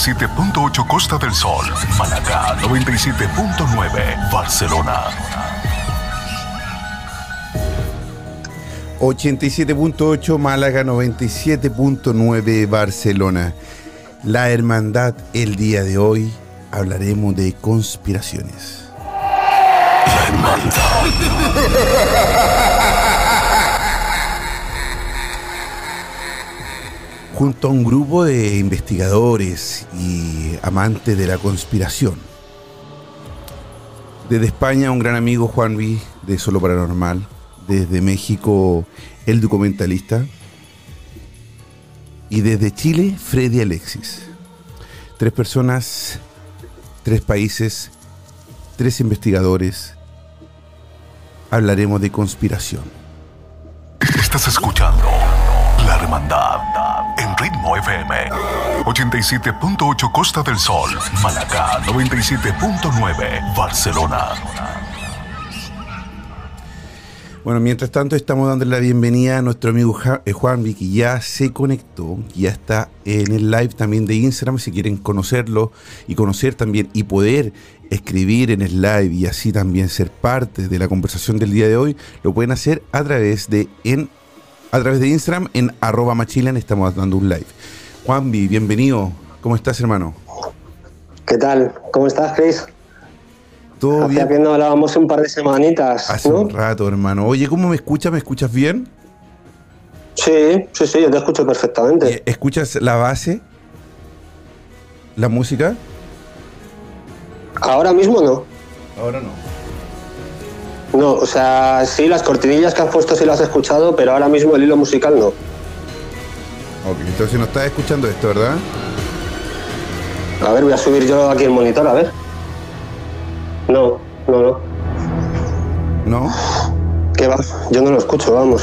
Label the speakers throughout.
Speaker 1: 87.8 Costa del Sol, Málaga 97.9 Barcelona.
Speaker 2: 87.8 Málaga, 97.9 Barcelona. La hermandad el día de hoy hablaremos de conspiraciones.
Speaker 1: La Hermandad.
Speaker 2: Junto a un grupo de investigadores y amantes de la conspiración. Desde España un gran amigo Juan de Solo Paranormal. Desde México el documentalista. Y desde Chile Freddy Alexis. Tres personas, tres países, tres investigadores. Hablaremos de conspiración.
Speaker 1: Estás escuchando La Hermandad FM 87.8 Costa del Sol, Málaga 97.9 Barcelona.
Speaker 2: Bueno, mientras tanto estamos dando la bienvenida a nuestro amigo eh, Juanvi, que ya se conectó, ya está en el live también de Instagram, si quieren conocerlo y conocer también y poder escribir en el live y así también ser parte de la conversación del día de hoy, lo pueden hacer a través de en a través de Instagram en arroba machilan estamos dando un live. Juanvi, bienvenido. ¿Cómo estás, hermano?
Speaker 3: ¿Qué tal? ¿Cómo estás, Chris?
Speaker 2: ¿Todo bien?
Speaker 3: que no hablábamos un par de semanitas,
Speaker 2: Hace
Speaker 3: ¿no?
Speaker 2: un rato, hermano. Oye, ¿cómo me escuchas? ¿Me escuchas bien?
Speaker 3: Sí, sí, sí, yo te escucho perfectamente.
Speaker 2: Eh, ¿Escuchas la base? ¿La música?
Speaker 3: Ahora mismo no.
Speaker 2: Ahora no.
Speaker 3: No, o sea, sí, las cortinillas que has puesto sí las he escuchado, pero ahora mismo el hilo musical no.
Speaker 2: Ok, entonces no estás escuchando esto, ¿verdad?
Speaker 3: A ver, voy a subir yo aquí el monitor, a ver. No, no, no.
Speaker 2: ¿No?
Speaker 3: ¿Qué va? Yo no lo escucho, vamos.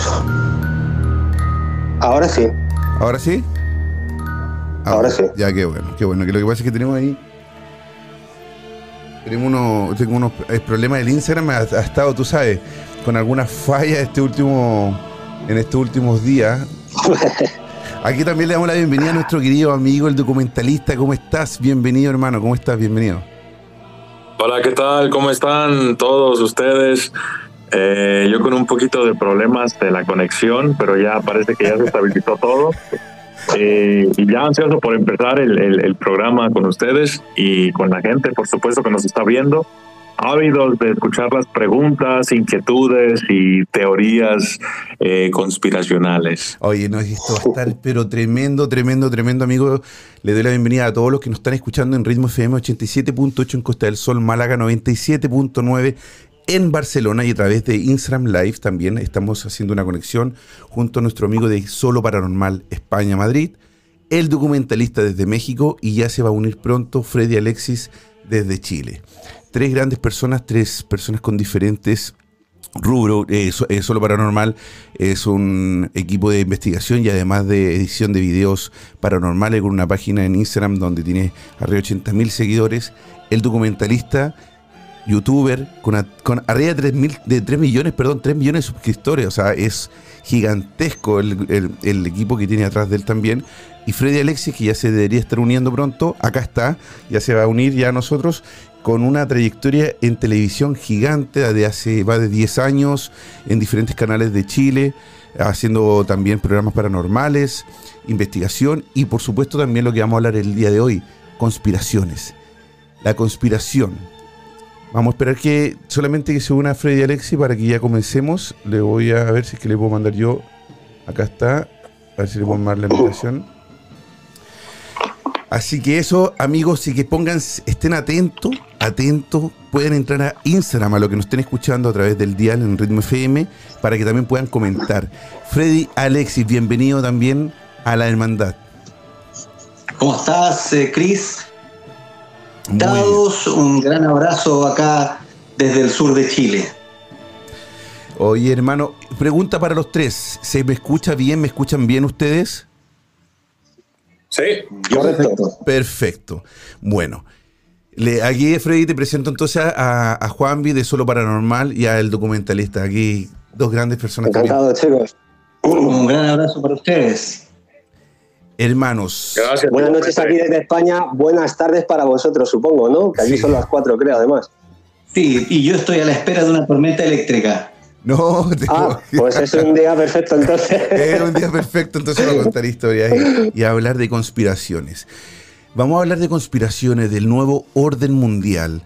Speaker 3: Ahora sí.
Speaker 2: ¿Ahora sí? Ah,
Speaker 3: Ahora sí.
Speaker 2: Ya, qué bueno, qué bueno. Que lo que pasa es que tenemos ahí. Tenemos uno, tengo unos problemas del Instagram. Ha, ha estado, tú sabes, con algunas fallas este último, en estos últimos días. Aquí también le damos la bienvenida a nuestro querido amigo, el documentalista. ¿Cómo estás? Bienvenido, hermano. ¿Cómo estás? Bienvenido.
Speaker 4: Hola, ¿qué tal? ¿Cómo están todos ustedes? Eh, yo con un poquito de problemas de la conexión, pero ya parece que ya se estabilizó todo. Eh, y ya ansioso por empezar el, el- el programa con ustedes y con la gente, por supuesto, que nos está viendo. Ávidos de escuchar las preguntas, inquietudes y teorías eh, conspiracionales.
Speaker 2: Oye, no, esto va a estar, pero tremendo, tremendo, tremendo, amigo. Le doy la bienvenida a todos los que nos están escuchando en Ritmo FM 87.8 en Costa del Sol, Málaga 97.9 en Barcelona y a través de Instagram Live también estamos haciendo una conexión junto a nuestro amigo de Solo Paranormal España Madrid, el documentalista desde México y ya se va a unir pronto Freddy Alexis desde Chile. Tres grandes personas, tres personas con diferentes rubro, eh, eh, Solo Paranormal es un equipo de investigación y además de edición de videos paranormales con una página en Instagram donde tiene arriba de 80 mil seguidores. El documentalista, youtuber, con, a- con arriba de 3, mil, de 3 millones, perdón, 3 millones de suscriptores. O sea, es gigantesco el, equipo que tiene atrás de él también. Y Freddy Alexis, que ya se debería estar uniendo pronto, acá está, ya se va a unir ya a nosotros con una trayectoria en televisión gigante de hace va de 10 años en diferentes canales de Chile, haciendo también programas paranormales, investigación y por supuesto también lo que vamos a hablar el día de hoy, conspiraciones. La conspiración. Vamos a esperar que solamente que se una Freddy Alexi para que ya comencemos. Le voy a ver si es que le puedo mandar yo. Acá está. A ver si le puedo mandar la invitación. Así que eso, amigos, y que pongan, estén atentos, atentos, pueden entrar a Instagram, a lo que nos estén escuchando a través del dial en Ritmo FM, para que también puedan comentar. Freddy Alexis, bienvenido también a la hermandad.
Speaker 5: ¿Cómo estás, eh, Cris? Todos un gran abrazo acá desde el sur de Chile.
Speaker 2: Oye, hermano, pregunta para los tres. ¿Se me escucha bien? ¿Me escuchan bien ustedes?
Speaker 4: Sí,
Speaker 5: correcto.
Speaker 2: Perfecto. Bueno, le, aquí, Freddy, te presento entonces a, a Juanvi de Solo Paranormal y al documentalista. Aquí, dos grandes personas.
Speaker 3: Encantado, chicos.
Speaker 5: Un gran abrazo para ustedes.
Speaker 2: Hermanos.
Speaker 4: Gracias.
Speaker 3: Buenas noches aquí desde España. Buenas tardes para vosotros, supongo, ¿no? Que allí
Speaker 2: Sí.
Speaker 3: son las cuatro, creo, además.
Speaker 5: Sí, y yo estoy a la espera de una tormenta eléctrica.
Speaker 2: No,
Speaker 3: Ah, pues es un día perfecto entonces.
Speaker 2: Era un día perfecto, entonces vamos a contar historias y, hablar de conspiraciones. Vamos a hablar de conspiraciones, del nuevo orden mundial.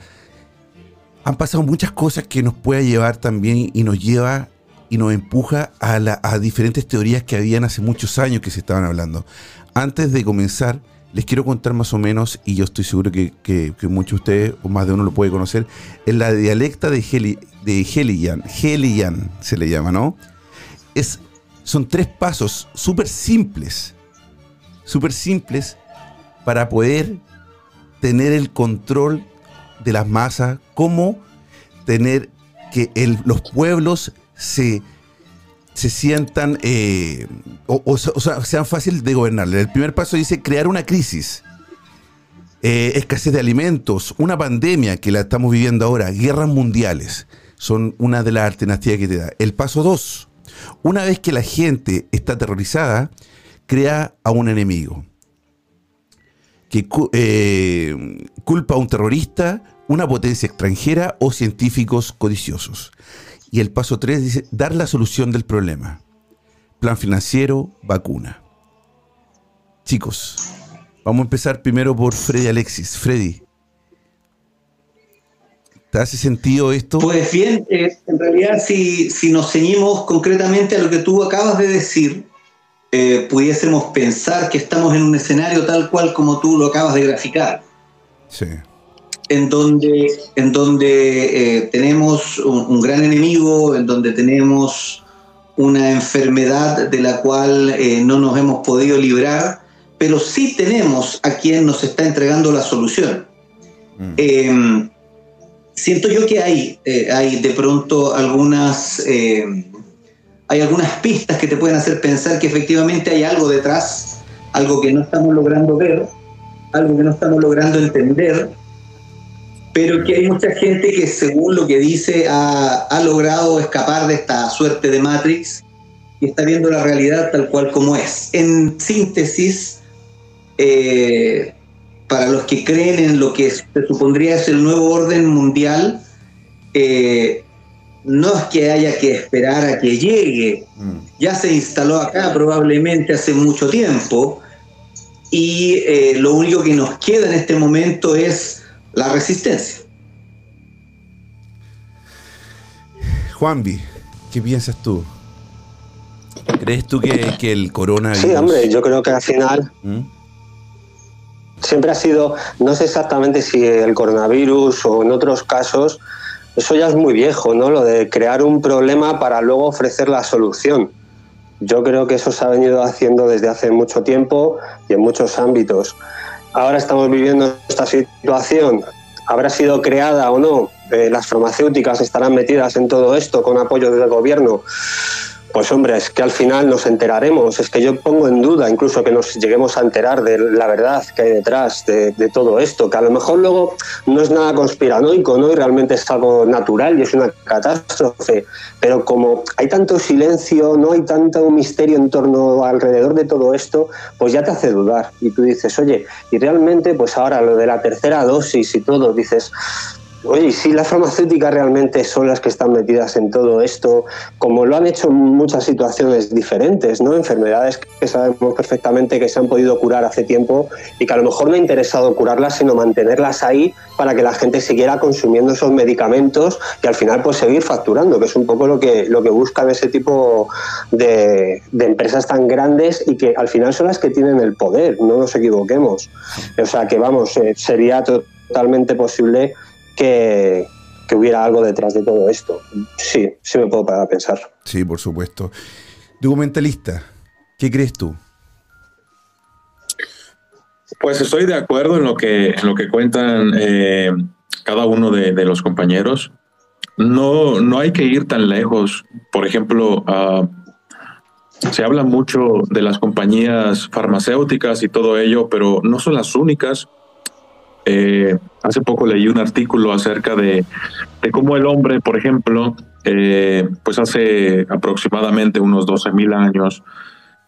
Speaker 2: Han pasado muchas cosas que nos puede llevar también y nos lleva y nos empuja a, la- a diferentes teorías que habían hace muchos años que se estaban hablando. Antes de comenzar, les quiero contar más o menos, y yo estoy seguro que, muchos de ustedes, o más de uno lo puede conocer, en la dialecta de, Heli, de Heliyan, Heliyan se le llama, ¿no? Es, son tres pasos súper simples, súper simples para poder tener el control de las masas, cómo tener que los pueblos se, se sientan eh, o, o se- o sea, sean fáciles de gobernar. El primer paso dice crear una crisis. Eh, escasez de alimentos, una pandemia que la estamos viviendo ahora, guerras mundiales, son una de las alternativas que te da. El paso dos, una vez que la gente está aterrorizada, crea a un enemigo que eh, culpa a un terrorista, una potencia extranjera o científicos codiciosos. Y el paso 3 dice dar la solución del problema. Plan financiero, vacuna. Chicos, vamos a empezar primero por Freddy Alexis. Freddy, ¿te hace sentido esto?
Speaker 5: Pues bien, eh, en realidad si, si nos ceñimos concretamente a lo que tú acabas de decir, eh, pudiésemos pensar que estamos en un escenario tal cual como tú lo acabas de graficar.
Speaker 2: Sí.
Speaker 5: En donde, en donde eh, tenemos un, un gran enemigo, en donde tenemos una enfermedad de la cual eh, no nos hemos podido librar, pero sí tenemos a quien nos está entregando la solución.
Speaker 2: Mm.
Speaker 5: Eh, siento yo que hay, eh, hay de pronto algunas, eh, hay algunas pistas que te pueden hacer pensar que efectivamente hay algo detrás, algo que no estamos logrando ver, algo que no estamos logrando entender, pero que hay mucha gente que según lo que dice ha, ha logrado escapar de esta suerte de Matrix y está viendo la realidad tal cual como es. En síntesis, eh, para los que creen en lo que se supondría es el nuevo orden mundial, eh, no es que haya que esperar a que llegue,
Speaker 2: Mm.
Speaker 5: ya se instaló acá probablemente hace mucho tiempo y eh, lo único que nos queda en este momento es la resistencia.
Speaker 2: Juanvi, ¿qué piensas tú? ¿Crees tú que, que el coronavirus...
Speaker 3: Sí, hombre, yo creo que al final
Speaker 2: ¿Mm?
Speaker 3: siempre ha sido, no sé exactamente si el coronavirus o en otros casos, eso ya es muy viejo, ¿no? Lo de crear un problema para luego ofrecer la solución. Yo creo que eso se ha venido haciendo desde hace mucho tiempo y en muchos ámbitos. Ahora estamos viviendo esta situación. ¿Habrá sido creada o no? Eh, las farmacéuticas estarán metidas en todo esto con apoyo del gobierno. Pues hombre, es que al final nos enteraremos. Es que yo pongo en duda incluso que nos lleguemos a enterar de la verdad que hay detrás de, todo esto, que a lo mejor luego no es nada conspiranoico, ¿no? Y realmente es algo natural y es una catástrofe. Pero como hay tanto silencio, no hay tanto misterio en torno alrededor de todo esto, pues ya te hace dudar. Y tú dices, oye, y realmente, pues ahora lo de la tercera dosis y todo, dices, Oye, si las farmacéuticas realmente son las que están metidas en todo esto, como lo han hecho en muchas situaciones diferentes, ¿no? Enfermedades que sabemos perfectamente que se han podido curar hace tiempo y que a lo mejor no ha interesado curarlas, sino mantenerlas ahí para que la gente siguiera consumiendo esos medicamentos y al final pues seguir facturando, que es un poco lo que, lo que buscan ese tipo de, empresas tan grandes y que al final son las que tienen el poder, no nos equivoquemos. O sea que vamos, eh, sería totalmente posible que, hubiera algo detrás de todo esto. Sí, sí me puedo parar a pensar.
Speaker 2: Sí, por supuesto. Documentalista, ¿qué crees tú?
Speaker 4: Pues estoy de acuerdo en lo que, en lo que cuentan eh, cada uno de, los compañeros. No, no hay que ir tan lejos. Por ejemplo, se habla mucho de las compañías farmacéuticas y todo ello, pero no son las únicas. Eh, hace poco leí un artículo acerca de, cómo el hombre, por ejemplo, eh, pues hace aproximadamente unos 12 mil años,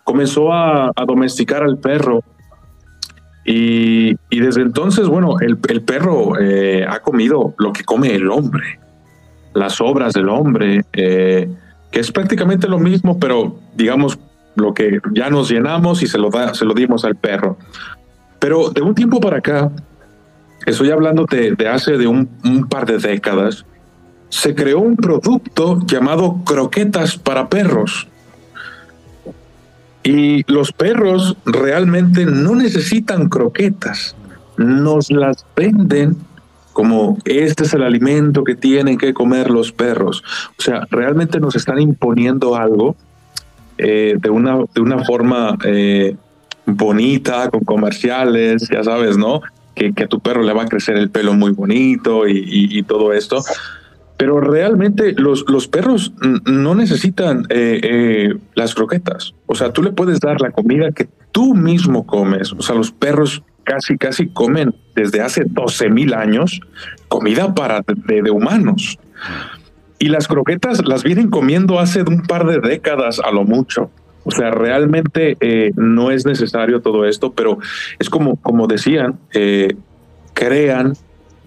Speaker 4: comenzó a, domesticar al perro. Y, desde entonces, bueno, el, perro eh, ha comido lo que come el hombre, las obras del hombre, que es prácticamente lo mismo, pero digamos lo que ya nos llenamos y se lo, se lo dimos al perro. Pero de un tiempo para acá, estoy hablando de, hace de un, par de décadas, se creó un producto llamado croquetas para perros. Y los perros realmente no necesitan croquetas, nos las venden como este es el alimento que tienen que comer los perros. O sea, realmente nos están imponiendo algo eh, de, una, de una forma eh, bonita, con comerciales, ya sabes, ¿no? Que, a tu perro le va a crecer el pelo muy bonito y, todo esto. Pero realmente los, los perros no necesitan eh, eh, las croquetas. O sea, tú le puedes dar la comida que tú mismo comes. O sea, los perros casi, casi comen desde hace 12 mil años comida para de, humanos. Y las croquetas las vienen comiendo hace un par de décadas a lo mucho. O sea, realmente eh, no es necesario todo esto, pero es como, como decían, eh, crean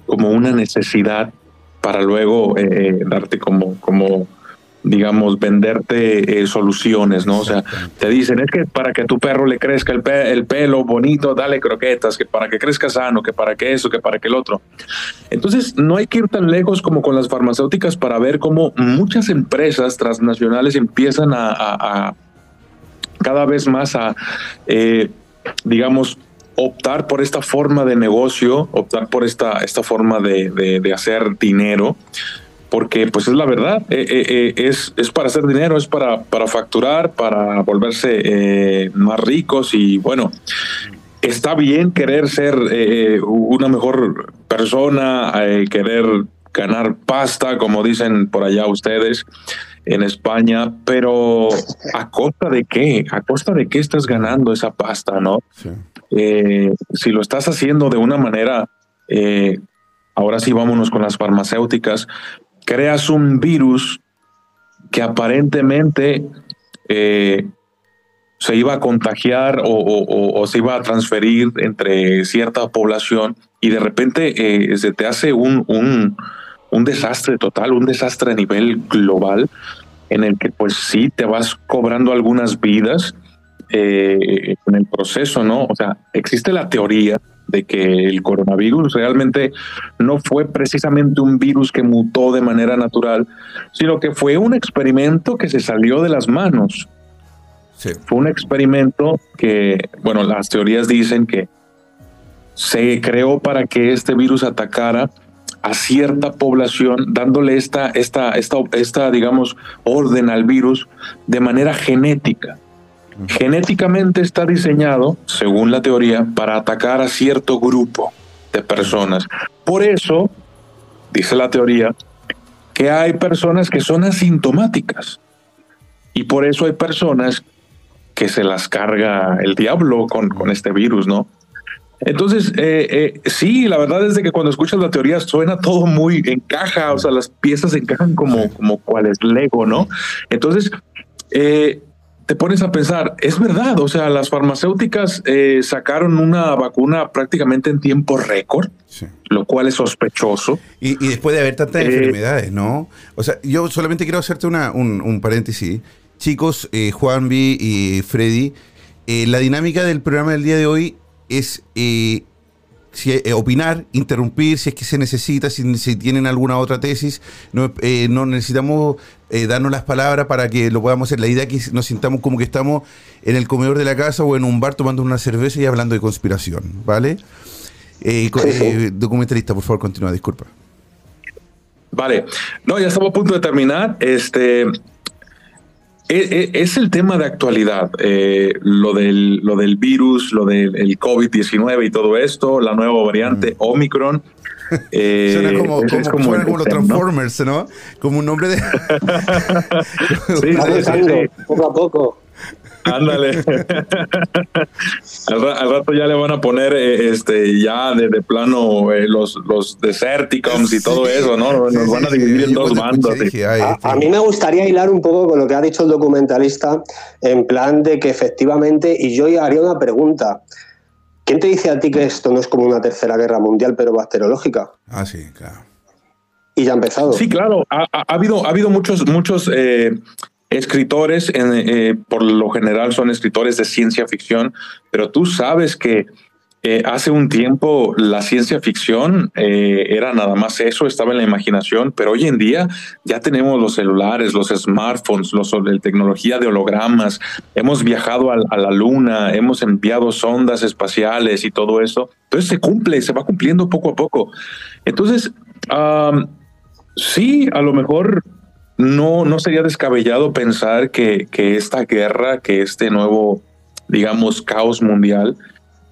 Speaker 4: como una necesidad para luego eh, darte como, como, digamos, venderte soluciones, ¿no? O sea, te dicen, es que para que tu perro le crezca el, el, pelo bonito, dale croquetas, que para que crezca sano, que para que eso, que para que el otro. Entonces, no hay que ir tan lejos como con las farmacéuticas para ver cómo muchas empresas transnacionales empiezan a cada vez más a, eh, digamos, optar por esta forma de negocio, optar por esta, esta forma de, hacer dinero, porque pues es la verdad, eh, eh, es, es para hacer dinero, es para, para facturar, para volverse más ricos y bueno, está bien querer ser una mejor persona, querer ganar pasta, como dicen por allá ustedes, en España, pero ¿a costa de qué? ¿A costa de qué estás ganando esa pasta, no? Eh, si lo estás haciendo de una manera, eh, ahora sí vámonos con las farmacéuticas, creas un virus que aparentemente eh, se iba a contagiar o, se iba a transferir entre cierta población y de repente se te hace un, un un desastre total, un desastre a nivel global, en el que pues sí te vas cobrando algunas vidas eh, en el proceso, ¿no? O sea, existe la teoría de que el coronavirus realmente no fue precisamente un virus que mutó de manera natural, sino que fue un experimento que se salió de las manos. Fue un experimento que, bueno, las teorías dicen que se creó para que este virus atacara a cierta población, dándole esta, esta, esta, esta, digamos, orden al virus de manera genética. Genéticamente está diseñado, según la teoría, para atacar a cierto grupo de personas. Por eso, dice la teoría, que hay personas que son asintomáticas Y por eso hay personas que se las carga el diablo con, con este virus, ¿no? Entonces, eh, eh, sí, la verdad es de que cuando escuchas la teoría suena todo muy encaja, o sea, las piezas encajan como, como cual es Lego, ¿no? Entonces, eh, te pones a pensar, es verdad, o sea, las farmacéuticas eh, sacaron una vacuna prácticamente en tiempo récord, lo cual es sospechoso.
Speaker 2: Y, después de haber tantas enfermedades, ¿no? O sea, yo solamente quiero hacerte una, un, paréntesis. Chicos, Juan B y Freddy, la dinámica del programa del día de hoy es eh, eh, opinar, interrumpir si es que se necesita, si, tienen alguna otra tesis. No, eh, no necesitamos darnos las palabras para que lo podamos hacer. La idea es que nos sintamos como que estamos en el comedor de la casa o en un bar tomando una cerveza y hablando de conspiración, ¿vale? documentalista, por favor, continúa, disculpa.
Speaker 4: Vale, no, ya estamos a punto de terminar. Este, es el tema de actualidad, eh, lo, del, lo del virus, lo del COVID-19 y todo esto, la nueva variante mm. Omicron.
Speaker 2: Eh, suena como, como, los Transformers, ¿no? Como un nombre de...
Speaker 3: sí, sí, sí, poco a poco.
Speaker 4: Ándale. al, rato ya le van a poner eh, este ya de, plano eh, los, los Deserticons y todo eso, ¿no? Nos van a dividir en dos bandos.
Speaker 3: A, mí me gustaría hilar un poco con lo que ha dicho el documentalista, en plan de que efectivamente, y yo haría una pregunta. ¿Quién te dice a ti que esto no es como una tercera guerra mundial, pero bacteriológica?
Speaker 2: Ah, sí, claro.
Speaker 3: Y ya ha empezado.
Speaker 4: Sí, claro. Ha, habido, ha habido muchos, muchos eh, escritores, eh, por lo general son escritores de ciencia ficción, pero tú sabes que eh, hace un tiempo la ciencia ficción eh, era nada más eso, estaba en la imaginación, pero hoy en día ya tenemos los celulares, los smartphones, los, la tecnología de hologramas, hemos viajado a, la luna, hemos enviado sondas espaciales y todo eso. Entonces se cumple, se va cumpliendo poco a poco. Entonces, sí, a lo mejor no, no sería descabellado pensar que, que esta guerra, que este nuevo, digamos, caos mundial,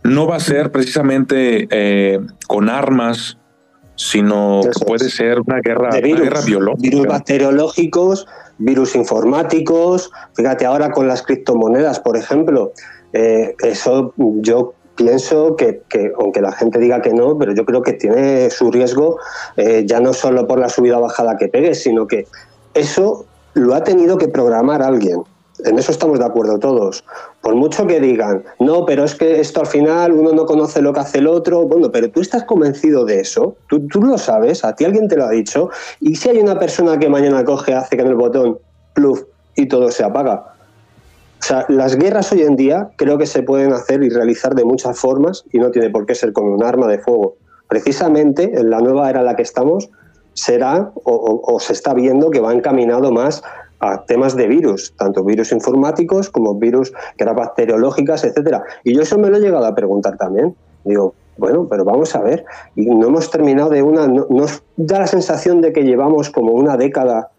Speaker 4: no va a ser precisamente eh, con armas, sino puede ser una guerra, guerra biológica.
Speaker 3: Virus bacteriológicos, virus informáticos, fíjate ahora con las criptomonedas, por ejemplo, eh, eso yo pienso que, aunque la gente diga que no, pero yo creo que tiene su riesgo, eh, ya no solo por la subida o bajada que pegue, sino que eso lo ha tenido que programar alguien. En eso estamos de acuerdo todos. Por mucho que digan, no, pero es que esto al final uno no conoce lo que hace el otro. Bueno, pero tú estás convencido de eso. Tú, tú lo sabes, a ti alguien te lo ha dicho. Y si hay una persona que mañana coge, hace en el botón, pluf, y todo se apaga. O sea, las guerras hoy en día creo que se pueden hacer y realizar de muchas formas y no tiene por qué ser con un arma de fuego. Precisamente en la nueva era en la que estamos, será o, se está viendo que va encaminado más a temas de virus, tanto virus informáticos como virus que eran bacteriológicas, etcétera. Y yo eso me lo he llegado a preguntar también. Digo, bueno, pero vamos a ver, y no hemos terminado de una, nos da la sensación de que llevamos como una década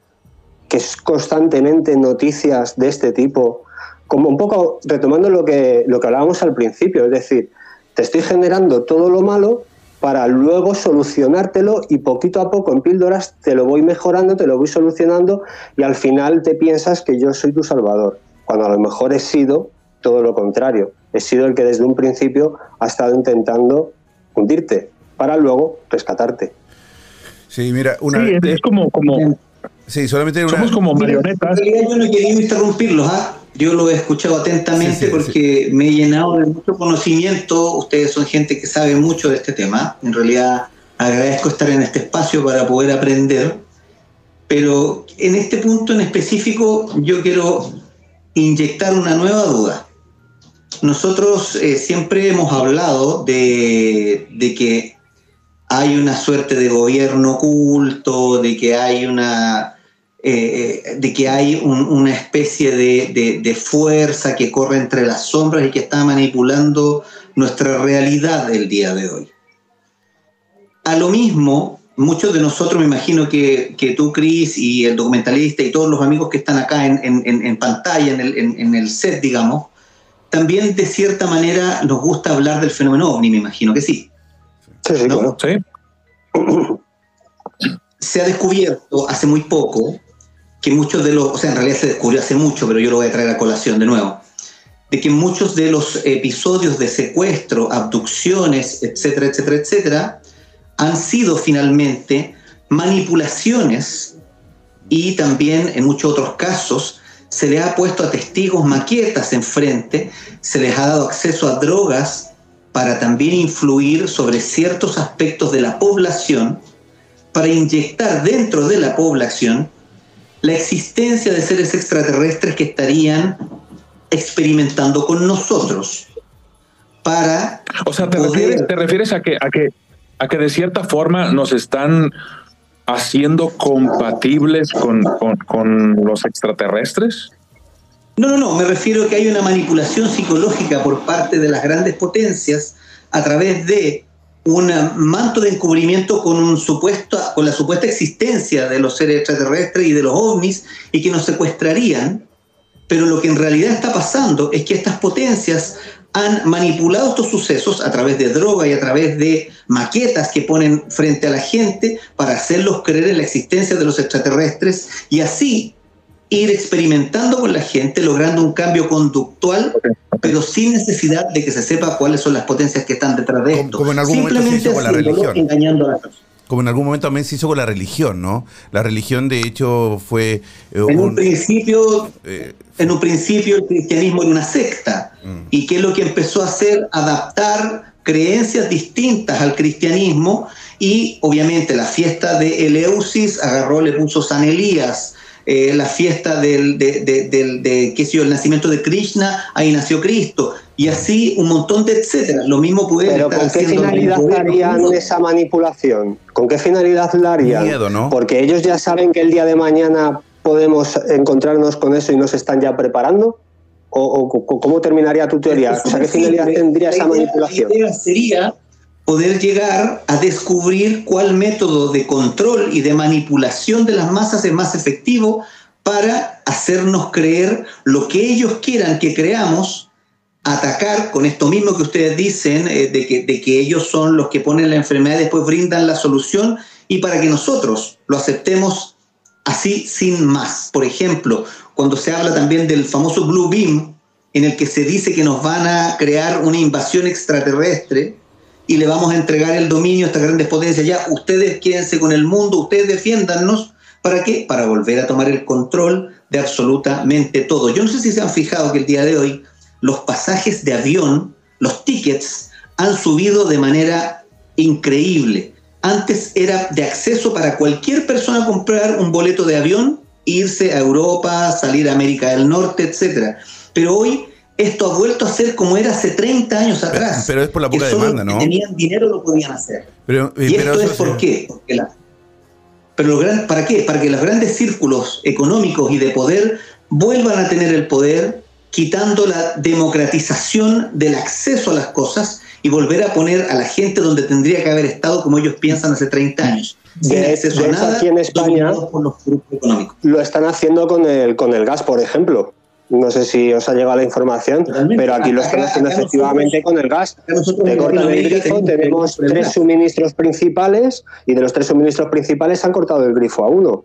Speaker 3: que es constantemente noticias de este tipo, como un poco retomando lo que, lo que hablábamos al principio, es decir, te estoy generando todo lo malo para luego solucionártelo y poquito a poco en píldoras te lo voy mejorando, te lo voy solucionando y al final te piensas que yo soy tu salvador, cuando a lo mejor he sido todo lo contrario. He sido el que desde un principio ha estado intentando hundirte para luego rescatarte.
Speaker 2: Sí, mira, una...
Speaker 4: Sí, es, como, como...
Speaker 2: Sí, solamente
Speaker 4: Somos como marionetas.
Speaker 5: En realidad yo no quería interrumpirlos, ¿ah? Yo lo he escuchado atentamente porque me he llenado de mucho conocimiento. Ustedes son gente que sabe mucho de este tema. En realidad agradezco estar en este espacio para poder aprender. Pero en este punto en específico yo quiero inyectar una nueva duda. Nosotros eh, siempre hemos hablado de, de que hay una suerte de gobierno oculto, de que hay una eh, de que hay una especie de, fuerza que corre entre las sombras y que está manipulando nuestra realidad del día de hoy. A lo mismo, muchos de nosotros, me imagino que, tú, Cris, y el documentalista y todos los amigos que están acá en, pantalla, en el, set, digamos, también de cierta manera nos gusta hablar del fenómeno ovni, me imagino que sí.
Speaker 3: Sí, sí, sí.
Speaker 5: Se ha descubierto hace muy poco que muchos de los, o sea, en realidad se descubrió hace mucho, pero yo lo voy a traer a colación de nuevo, de que muchos de los episodios de secuestro, abducciones, etcétera, etcétera, etcétera, han sido finalmente manipulaciones y también en muchos otros casos se le ha puesto a testigos maquetas enfrente, se les ha dado acceso a drogas para también influir sobre ciertos aspectos de la población, para inyectar dentro de la población la existencia de seres extraterrestres que estarían experimentando con nosotros. Para
Speaker 4: o sea, ¿te, refieres, ¿te refieres a que, a, que, a que de cierta forma nos están haciendo compatibles con, con, los extraterrestres?
Speaker 5: No, no, no, me refiero a que hay una manipulación psicológica por parte de las grandes potencias a través de un manto de encubrimiento con, un supuesto, con la supuesta existencia de los seres extraterrestres y de los ovnis y que nos secuestrarían, pero lo que en realidad está pasando es que estas potencias han manipulado estos sucesos a través de droga y a través de maquetas que ponen frente a la gente para hacerlos creer en la existencia de los extraterrestres y así ir experimentando con la gente, logrando un cambio conductual, pero sin necesidad de que se sepa cuáles son las potencias que están detrás de esto.
Speaker 2: Como en algún Simplemente momento se hizo con la engañando a las personas como en algún momento también se hizo con la religión, ¿no? La religión, de hecho, fue...
Speaker 5: Eh, en un, principio, eh, en un principio el cristianismo era una secta. Mm. ¿Y qué es lo que empezó a hacer? Adaptar creencias distintas al cristianismo y obviamente la fiesta de Eleusis agarró, le puso San Elías, eh, la fiesta del, de, de, qué sé yo, el nacimiento de Krishna, ahí nació Cristo y así un montón de etcétera. Lo mismo puede
Speaker 3: Pero ¿con qué finalidad harían esa manipulación? ¿Con qué finalidad la harían?
Speaker 2: Miedo, ¿no?
Speaker 3: Porque ellos ya saben que el día de mañana podemos encontrarnos con eso y nos están ya preparando. ¿O, cómo terminaría tu teoría? O sea, ¿qué finalidad tendría esa manipulación?
Speaker 5: La idea sería poder llegar a descubrir cuál método de control y de manipulación de las masas es más efectivo para hacernos creer lo que ellos quieran que creamos atacar con esto mismo que ustedes dicen, eh, de, que, de que ellos son los que ponen la enfermedad después brindan la solución, y para que nosotros lo aceptemos así sin más. Por ejemplo, cuando se habla también del famoso Blue Beam, en el que se dice que nos van a crear una invasión extraterrestre y le vamos a entregar el dominio a estas grandes potencias, ya ustedes quédense con el mundo, ustedes defiéndannos, ¿para qué? Para volver a tomar el control de absolutamente todo. Yo no sé si se han fijado que el día de hoy los pasajes de avión, los tickets, han subido de manera increíble. Antes era de acceso para cualquier persona comprar un boleto de avión, irse a Europa, salir a América del Norte, etc. Pero hoy esto ha vuelto a ser como era hace 30 años atrás.
Speaker 2: Pero, es por la poca demanda, ¿no?
Speaker 5: tenían dinero lo podían hacer. Pero, y esto es por qué. pero ¿Para qué? Para que los grandes círculos económicos y de poder vuelvan a tener el poder quitando la democratización del acceso a las cosas y volver a poner a la gente donde tendría que haber estado como ellos piensan hace 30 años.
Speaker 3: de, aquí en España lo están haciendo con el, con el gas, por ejemplo. No sé si os ha llegado la información, pero aquí lo están haciendo efectivamente con el gas. Cortan el grifo, tenemos tres suministros principales y de los tres suministros principales han cortado el grifo a uno.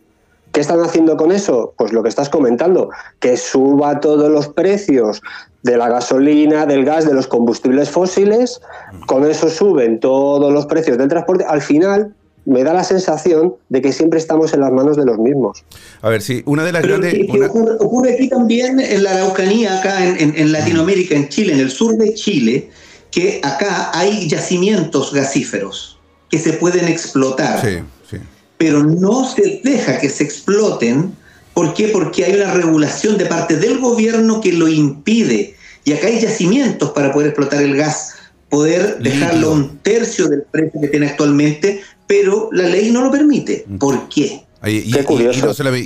Speaker 3: ¿Qué están haciendo con eso? Pues lo que estás comentando, que suba todos los precios de la gasolina, del gas, de los combustibles fósiles, con eso suben todos los precios del transporte. Al final, me da la sensación de que siempre estamos en las manos de los mismos.
Speaker 2: A ver, sí, una de las
Speaker 5: grandes... ocurre, aquí también en la Araucanía, acá en, en, Latinoamérica, en Chile, en el sur de Chile, que acá hay yacimientos gasíferos que se pueden explotar. Sí pero no se deja que se exploten. ¿Por qué? Porque hay una regulación de parte del gobierno que lo impide. Y acá hay yacimientos para poder explotar el gas, poder dejarlo un tercio del precio que tiene actualmente, pero la ley no lo permite. Mm. ¿Por qué?
Speaker 2: Y,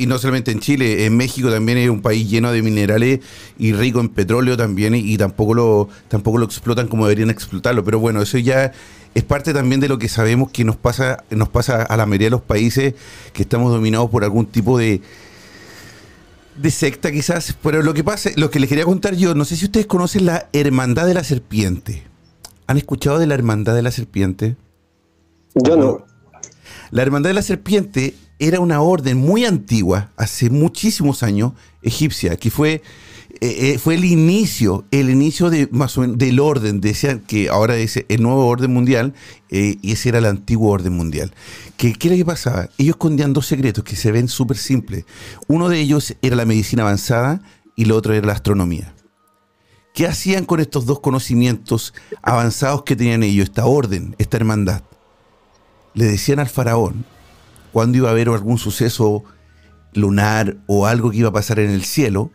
Speaker 2: no solamente, en Chile, en México también es un país lleno de minerales y rico en petróleo también, y, tampoco lo tampoco lo explotan como deberían explotarlo. Pero bueno, eso ya es parte también de lo que sabemos que nos pasa, nos pasa a la mayoría de los países que estamos dominados por algún tipo de de secta quizás. Pero lo que pasa, lo que les quería contar yo, no sé si ustedes conocen la Hermandad de la Serpiente. ¿Han escuchado de la Hermandad de la Serpiente?
Speaker 3: Yo no.
Speaker 2: La Hermandad de la Serpiente era una orden muy antigua, hace muchísimos años, egipcia, que fue, eh, eh, fue el inicio, el inicio de, más o menos, del orden. Decían que ahora es el nuevo orden mundial eh, y ese era el antiguo orden mundial. ¿Qué, ¿Qué era que pasaba? Ellos escondían dos secretos que se ven súper simples. Uno de ellos era la medicina avanzada y el otro era la astronomía. ¿Qué hacían con estos dos conocimientos avanzados que tenían ellos, esta orden, esta hermandad? Le decían al faraón cuando iba a haber algún suceso lunar o algo que iba a pasar en el cielo,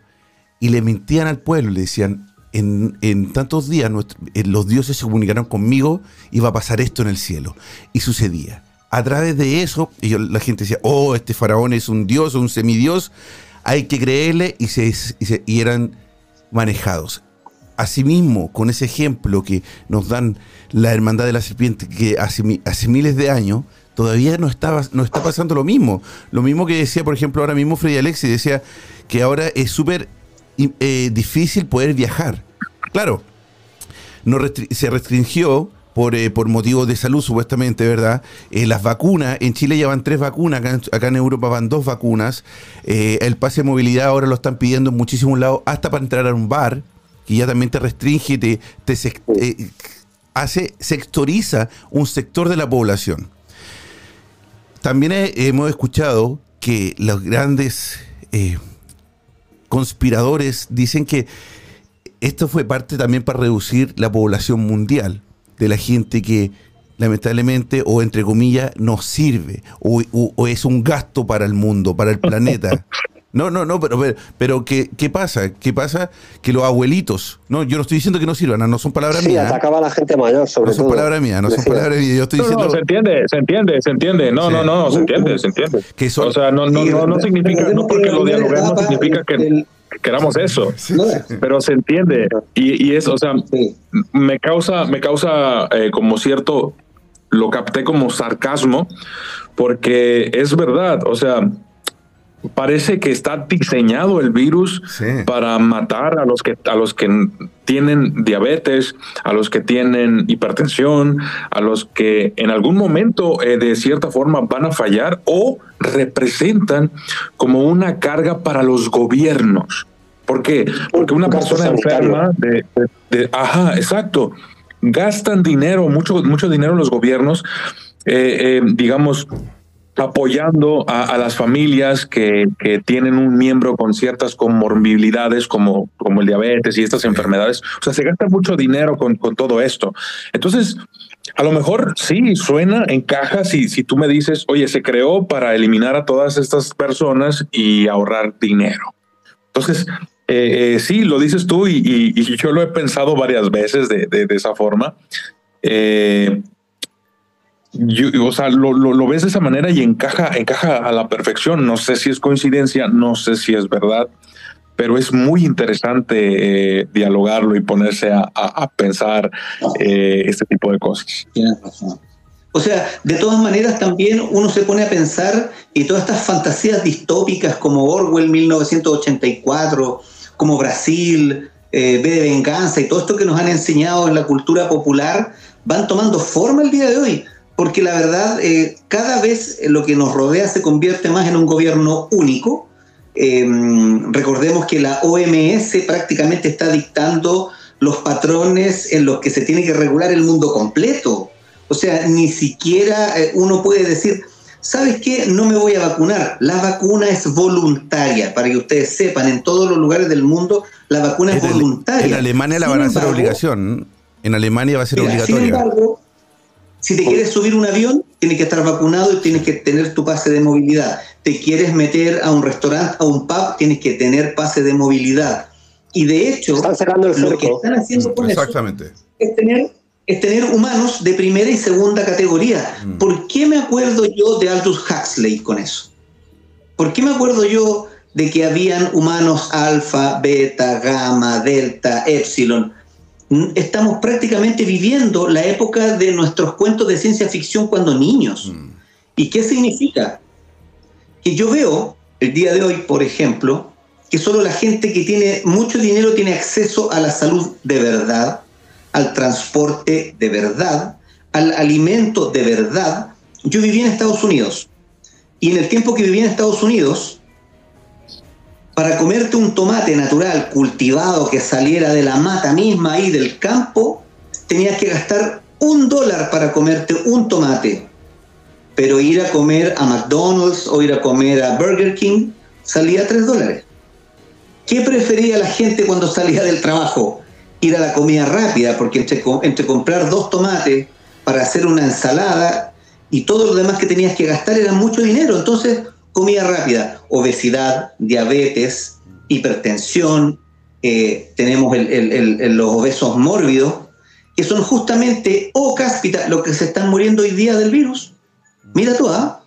Speaker 2: y le mentían al pueblo, le decían, en, en tantos días eh, los dioses se comunicaron conmigo, iba a pasar esto en el cielo. Y sucedía. A través de eso, la gente decía, oh, este faraón es un dios, un semidios, hay que creerle, y, se, y, se- y eran manejados. Asimismo, con ese ejemplo que nos dan la Hermandad de la Serpiente, que hace, hace miles de años, todavía no, estaba, no está pasando lo mismo. Lo mismo que decía, por ejemplo, ahora mismo Freddy Alexi, decía que ahora es súper eh, difícil poder viajar. Claro, no se restringió por, eh, por motivos de salud, supuestamente, ¿verdad? Eh, las vacunas, en Chile ya van tres vacunas, acá en, Europa van dos vacunas. El pase de movilidad ahora lo están pidiendo en muchísimos lados, hasta para entrar a un bar, que ya también te restringe, te, te eh, hace, sectoriza un sector de la población. También he- hemos escuchado que los grandes eh, conspiradores dicen que esto fue parte también para reducir la población mundial de la gente que lamentablemente o entre comillas nos sirve o, o- o es un gasto para el mundo, para el planeta. No, no, no, pero, pero, pero ¿qué, ¿qué pasa? ¿Qué pasa? Que los abuelitos, no, yo no estoy diciendo que no sirvan, no son palabras
Speaker 3: Sí,
Speaker 2: mías. ¿eh?
Speaker 3: atacaba a la gente mayor, sobre
Speaker 2: No son
Speaker 3: todo.
Speaker 2: palabras mías, no son
Speaker 3: Decía.
Speaker 2: palabras mías. Yo estoy
Speaker 4: No, no,
Speaker 2: diciendo
Speaker 4: se entiende, se entiende, se entiende. No,
Speaker 2: Sí.
Speaker 4: no, no, se entiende, se entiende.
Speaker 2: que son
Speaker 4: O sea, no, no, no, no significa, no porque lo dialoguemos significa que, queramos eso.
Speaker 5: No,
Speaker 4: Pero se entiende. Y, y es, o sea,
Speaker 5: sí.
Speaker 4: me causa, me causa eh, como cierto, lo capté como sarcasmo, porque es verdad, o sea, parece que está diseñado el virus
Speaker 2: Sí.
Speaker 4: para matar a los que a los que tienen diabetes, a los que tienen hipertensión, a los que en algún momento eh, de cierta forma van a fallar o representan como una carga para los gobiernos. ¿Por qué? Porque una persona enferma de, de- de- ajá, exacto, gastan dinero, mucho mucho dinero los gobiernos, eh, eh, digamos apoyando a, las familias que, que tienen un miembro con ciertas comorbilidades como, como el diabetes y estas enfermedades. O sea, se gasta mucho dinero con, con todo esto. Entonces, a lo mejor sí suena, encaja si, si tú me dices, oye, se creó para eliminar a todas estas personas y ahorrar dinero. Entonces, eh, eh, sí, lo dices tú y, y- yo lo he pensado varias veces de, de- de esa forma. Eh, yo- o sea, lo, lo- lo ves de esa manera y encaja, encaja a la perfección. No sé si es coincidencia, no sé si es verdad, pero es muy interesante eh, dialogarlo y ponerse a, a- a pensar eh, este tipo de cosas.
Speaker 5: O sea, de todas maneras también uno se pone a pensar y todas estas fantasías distópicas como Orwell 1984, como Brasil, eh, B de Venganza y todo esto que nos han enseñado en la cultura popular van tomando forma el día de hoy. Porque la verdad, eh, cada vez lo que nos rodea se convierte más en un gobierno único. Eh, recordemos que la OMS prácticamente está dictando los patrones en los que se tiene que regular el mundo completo. O sea, ni siquiera eh, uno puede decir, ¿sabes qué? No me voy a vacunar. La vacuna es voluntaria, para que ustedes sepan, en todos los lugares del mundo la vacuna es
Speaker 2: en,
Speaker 5: voluntaria.
Speaker 2: en Alemania la
Speaker 5: Sin
Speaker 2: van a hacer
Speaker 5: embargo,
Speaker 2: obligación. En Alemania va a ser
Speaker 5: Mira, sin
Speaker 2: obligatoria.
Speaker 5: embargo, si te quieres subir un avión, tienes que estar vacunado y tienes que tener tu pase de movilidad. Te quieres meter a un restaurante, a un pub, tienes que tener pase de movilidad. Y de hecho,
Speaker 3: Están cerrando el
Speaker 5: lo que están haciendo con eso
Speaker 2: Exactamente.
Speaker 5: es tener, es tener humanos de primera y segunda categoría.
Speaker 2: Mm.
Speaker 5: ¿Por qué me acuerdo yo de Aldous Huxley con eso? ¿Por qué me acuerdo yo de que habían humanos alfa, beta, gamma, delta, epsilon? Estamos prácticamente viviendo la época de nuestros cuentos de ciencia ficción cuando niños.
Speaker 2: Mm.
Speaker 5: ¿Y qué significa? Que yo veo el día de hoy, por ejemplo, que solo la gente que tiene mucho dinero tiene acceso a la salud de verdad, al transporte de verdad, al alimento de verdad. Yo viví en Estados Unidos Y en el tiempo que vivía en Estados Unidos, para comerte un tomate natural, cultivado, que saliera de la mata misma ahí del campo, tenías que gastar un dólar para comerte un tomate. Pero ir a comer a McDonald's o ir a comer a Burger King salía tres dólares. ¿Qué prefería la gente cuando salía del trabajo? Ir a la comida rápida, porque entre, comprar dos tomates para hacer una ensalada y todo lo demás que tenías que gastar era mucho dinero. Entonces, comida rápida, obesidad, diabetes, hipertensión, eh, tenemos los obesos mórbidos, que son justamente o cáspita lo que se están muriendo hoy día del virus. Mira tú, ¿ah?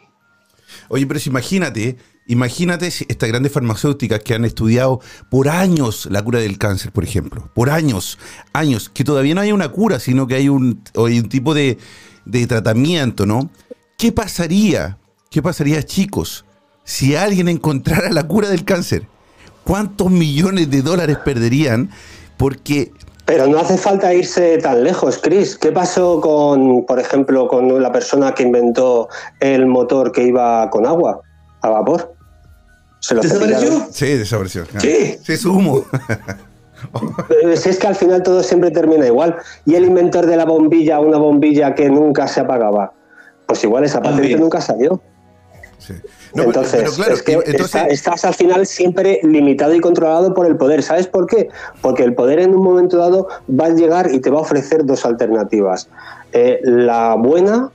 Speaker 2: Oye, pero imagínate, imagínate estas grandes farmacéuticas que han estudiado por años la cura del cáncer, por ejemplo. Por años, años, que todavía no hay una cura, sino que hay un, hay un tipo de, de tratamiento, ¿no? ¿Qué pasaría? ¿Qué pasaría, chicos, si alguien encontrara la cura del cáncer? ¿Cuántos millones de dólares perderían? Porque
Speaker 3: pero no hace falta irse tan lejos, Chris. ¿Qué pasó con, por ejemplo, con la persona que inventó el motor que iba con agua, a vapor?
Speaker 5: ¿Se lo ¿Desapareció?
Speaker 2: Sí, desapareció.
Speaker 5: Sí.
Speaker 2: Sí, es humo.
Speaker 3: si es que al final todo siempre termina igual. Y el inventor de la bombilla, una bombilla que nunca se apagaba, pues igual esa patente nunca salió. Sí entonces, es que estás al final siempre limitado y controlado por el poder. ¿Sabes por qué? Porque el poder en un momento dado va a llegar y te va a ofrecer dos alternativas. Eh, la buena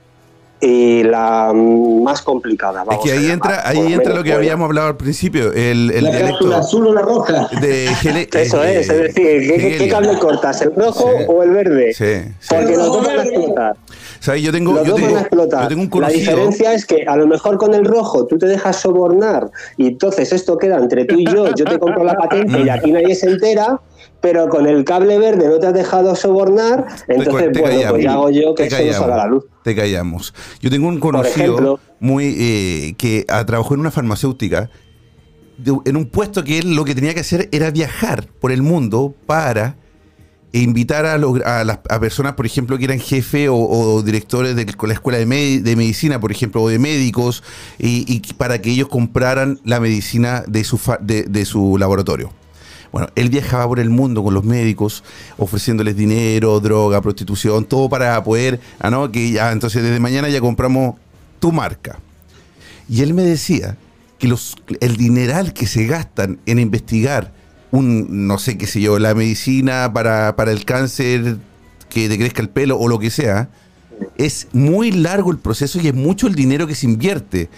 Speaker 3: y la más complicada.
Speaker 2: es que ahí entra, ahí entra lo que habíamos hablado al principio, el, el
Speaker 5: la azul o la roja.
Speaker 3: De Eso es, es decir, ¿qué, cable cortas, el rojo o el verde?
Speaker 2: Sí,
Speaker 3: Porque los dos van a explotar.
Speaker 2: yo tengo, los dos van a explotar.
Speaker 3: La diferencia es que a lo mejor con el rojo tú te dejas sobornar y entonces esto queda entre tú y yo, yo te compro la patente y aquí nadie se entera pero con el cable verde no te has dejado sobornar, entonces, bueno, pues ya hago yo que eso no salga a la luz.
Speaker 2: Te callamos. Yo tengo un conocido muy eh, que trabajó en una farmacéutica, en un puesto que él lo que tenía que hacer era viajar por el mundo para invitar a, a, las personas, por ejemplo, que eran jefe o, directores de la escuela de, medicina, por ejemplo, o de médicos, y, para que ellos compraran la medicina de su, de su laboratorio. Bueno, él viajaba por el mundo con los médicos, ofreciéndoles dinero, droga, prostitución, todo para poder, ah, no, que ya, entonces desde mañana ya compramos tu marca. Y él me decía que los, el dineral que se gastan en investigar un, no sé qué sé yo, la medicina para, para el cáncer, que te crezca el pelo o lo que sea, es muy largo el proceso y es mucho el dinero que se invierte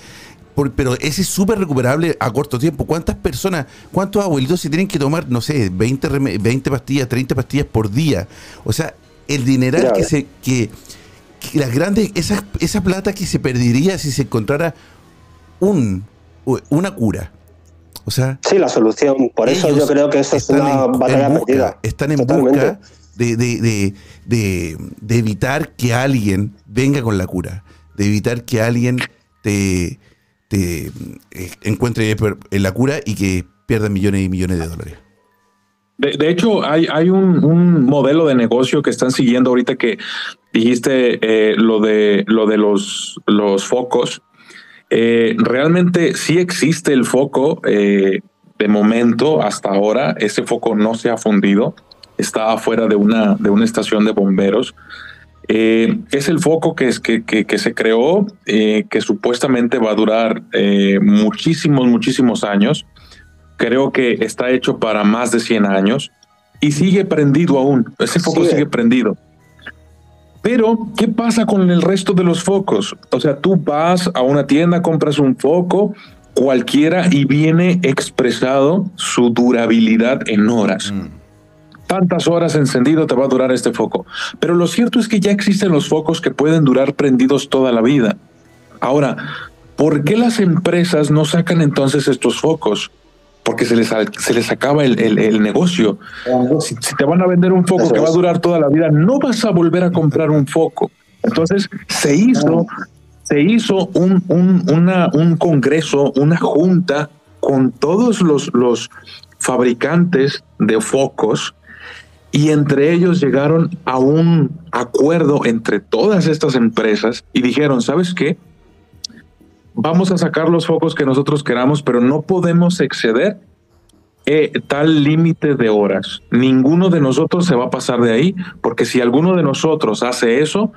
Speaker 2: pero ese es súper recuperable a corto tiempo. ¿Cuántas personas, cuántos abuelitos se tienen que tomar, no sé, 20, 20 pastillas, 30 pastillas por día? O sea, el dineral que se, que, las grandes, esa, esa plata que se perdería si se encontrara un, una cura. O sea,
Speaker 3: sí, la solución. Por eso yo creo que eso es una batalla perdida.
Speaker 2: Están en busca de, de, de, de, evitar que alguien venga con la cura, de evitar que alguien te, eh, encuentre la cura y que pierdan millones y millones de dólares.
Speaker 4: De, hecho, hay, hay un, modelo de negocio que están siguiendo ahorita que dijiste eh, lo de lo de los, los focos. Eh, realmente sí existe el foco. de momento, hasta ahora, ese foco no se ha fundido. Está afuera de una, de una estación de bomberos. Eh, es el foco que, es, que, que, se creó, eh, que supuestamente va a durar eh, muchísimos, muchísimos años. Creo que está hecho para más de 100 años y sigue prendido aún. Ese foco sigue prendido. Pero, ¿qué pasa con el resto de los focos? O sea, tú vas a una tienda, compras un foco cualquiera y viene expresado su durabilidad en horas. Mm tantas horas encendido te va a durar este foco. Pero lo cierto es que ya existen los focos que pueden durar prendidos toda la vida. Ahora, ¿por qué las empresas no sacan entonces estos focos? Porque se les, se les acaba el, negocio. Si, te van a vender un foco que va a durar toda la vida, no vas a volver a comprar un foco. Entonces se hizo, se hizo un, un, una, un congreso, una junta con todos los, los fabricantes de focos y entre ellos llegaron a un acuerdo entre todas estas empresas y dijeron, ¿sabes qué? vamos a sacar los focos que nosotros queramos, pero no podemos exceder eh, tal límite de horas. Ninguno de nosotros se va a pasar de ahí, porque si alguno de nosotros hace eso,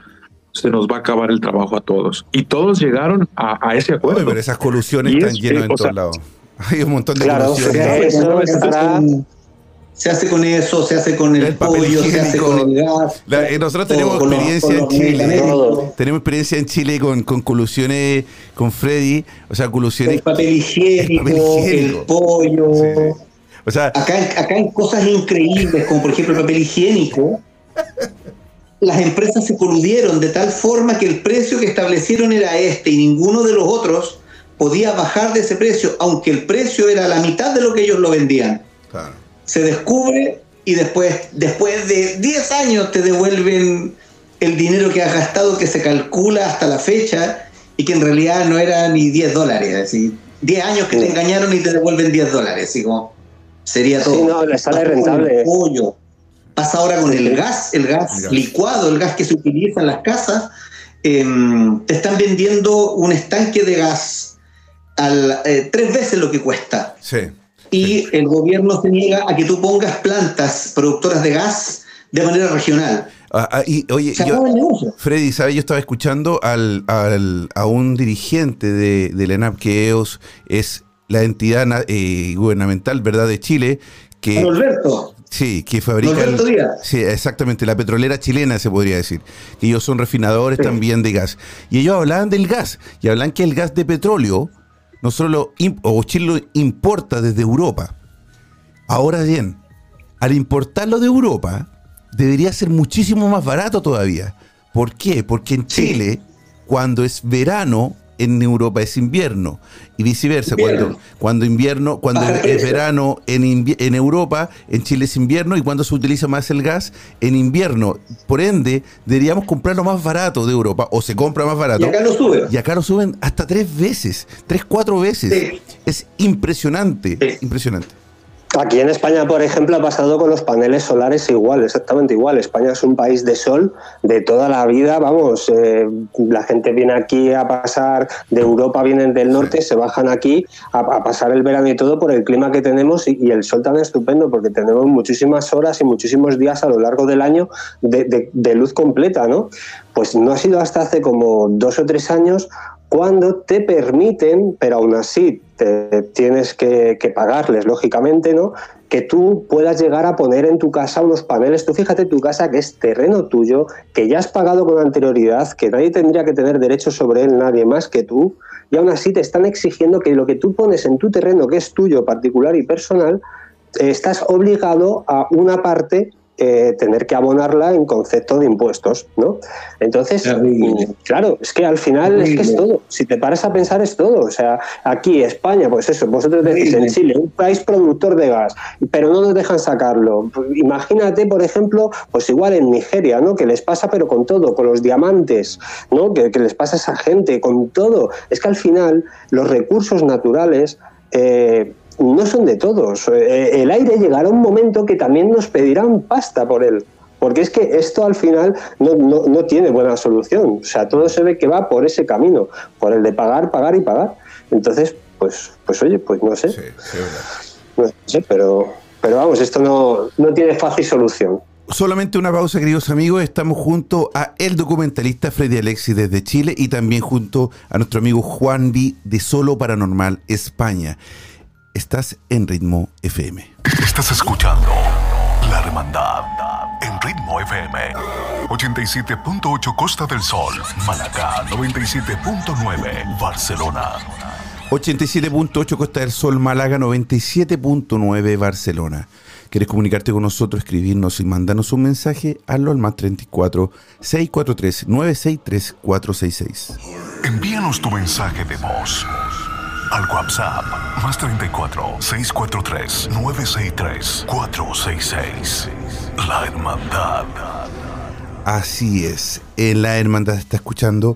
Speaker 4: se nos va a acabar el trabajo a todos. Y todos llegaron a, ese acuerdo.
Speaker 2: pero esas colusiones están llenas en todos lados. Hay un montón de
Speaker 3: claro,
Speaker 2: colusiones.
Speaker 3: Eso estará
Speaker 5: se hace con eso, se hace con el, pollo, se hace con el gas.
Speaker 2: Eh, nosotros tenemos experiencia en Chile. Tenemos experiencia en Chile con, con colusiones con Freddy, o sea, colusiones.
Speaker 5: El papel higiénico, el, pollo. O sea, acá, acá hay cosas increíbles, como por ejemplo el papel higiénico. Las empresas se coludieron de tal forma que el precio que establecieron era este y ninguno de los otros podía bajar de ese precio, aunque el precio era la mitad de lo que ellos lo vendían. Claro se descubre y después, después de 10 años te devuelven el dinero que has gastado que se calcula hasta la fecha y que en realidad no era ni 10 dólares. Así, 10 años que te engañaron y te devuelven 10 dólares. Así como sería todo.
Speaker 3: Sí, no, le sale rentable.
Speaker 5: Pasa ahora con el gas, el gas licuado, el gas que se utiliza en las casas. Em, te están vendiendo un estanque de gas al, eh, tres veces lo que cuesta.
Speaker 2: Sí
Speaker 5: y el gobierno se niega a que tú pongas plantas productoras de gas de manera regional.
Speaker 2: Ah, ah, y, oye, Freddy, ¿sabes? Yo estaba escuchando al, a un dirigente de, de la ENAP, que EOS es la entidad eh, gubernamental, ¿verdad?, de Chile, que...
Speaker 5: Alberto.
Speaker 2: Sí, que fabrica. Sí, exactamente, la petrolera chilena se podría decir. Que ellos son refinadores también de gas. Y ellos hablaban del gas, y hablan que el gas de petróleo nosotros lo, o Chile lo importa desde Europa. Ahora bien, al importarlo de Europa, debería ser muchísimo más barato todavía. ¿Por qué? Porque en Chile, cuando es verano, en Europa es invierno y viceversa. Cuando, cuando invierno, cuando es verano en, en Europa, en Chile es invierno y cuando se utiliza más el gas en invierno. Por ende, deberíamos comprarlo más barato de Europa o se compra más barato.
Speaker 5: Y acá lo suben.
Speaker 2: Y acá lo suben hasta tres veces, tres, cuatro veces. Es impresionante, impresionante.
Speaker 3: Aquí en España, por ejemplo, ha pasado con los paneles solares igual, exactamente igual. España es un país de sol de toda la vida, vamos, eh, la gente viene aquí a pasar, de Europa vienen del norte, se bajan aquí a, pasar el verano y todo por el clima que tenemos y, el sol tan estupendo, porque tenemos muchísimas horas y muchísimos días a lo largo del año de, de luz completa, ¿no? Pues no ha sido hasta hace como dos o tres años cuando te permiten, pero aún así te tienes que, pagarles, lógicamente, ¿no? Que tú puedas llegar a poner en tu casa unos paneles. Tú fíjate tu casa que es terreno tuyo, que ya has pagado con anterioridad, que nadie tendría que tener derecho sobre él, nadie más que tú, y aún así te están exigiendo que lo que tú pones en tu terreno, que es tuyo particular y personal, estás obligado a una parte eh, tener que abonarla en concepto de impuestos, ¿no? Entonces, claro, es que al final es que es todo. Si te paras a pensar es todo. O sea, aquí España, pues eso, vosotros decís en Chile, un país productor de gas, pero no nos dejan sacarlo. Imagínate, por ejemplo, pues igual en Nigeria, ¿no? Que les pasa, pero con todo, con los diamantes, ¿no? Que, que les pasa a esa gente, con todo. Es que al final los recursos naturales eh, no son de todos. Eh, el aire llegará un momento que también nos pedirán pasta por él. Porque es que esto al final no, tiene buena solución. O sea, todo se ve que va por ese camino, por el de pagar, pagar y pagar. Entonces, pues, pues oye, pues no sé. no sé, pero, pero vamos, esto no, no tiene fácil solución.
Speaker 2: Solamente una pausa, queridos amigos. Estamos junto a el documentalista Freddy Alexis desde Chile y también junto a nuestro amigo Juan B de Solo Paranormal España. Estás en Ritmo FM.
Speaker 1: Estás escuchando La Hermandad en Ritmo FM. 87.8 Costa del Sol, Malacá 97.9 Barcelona.
Speaker 2: 87.8 Costa del Sol, Málaga 97.9 Barcelona. ¿Quieres comunicarte con nosotros, escribirnos y mandarnos un mensaje? Hazlo al más 34 643 963 466.
Speaker 1: Envíanos tu mensaje de voz al WhatsApp más 34 643 963 466. La Hermandad.
Speaker 2: Así es, en la Hermandad está escuchando.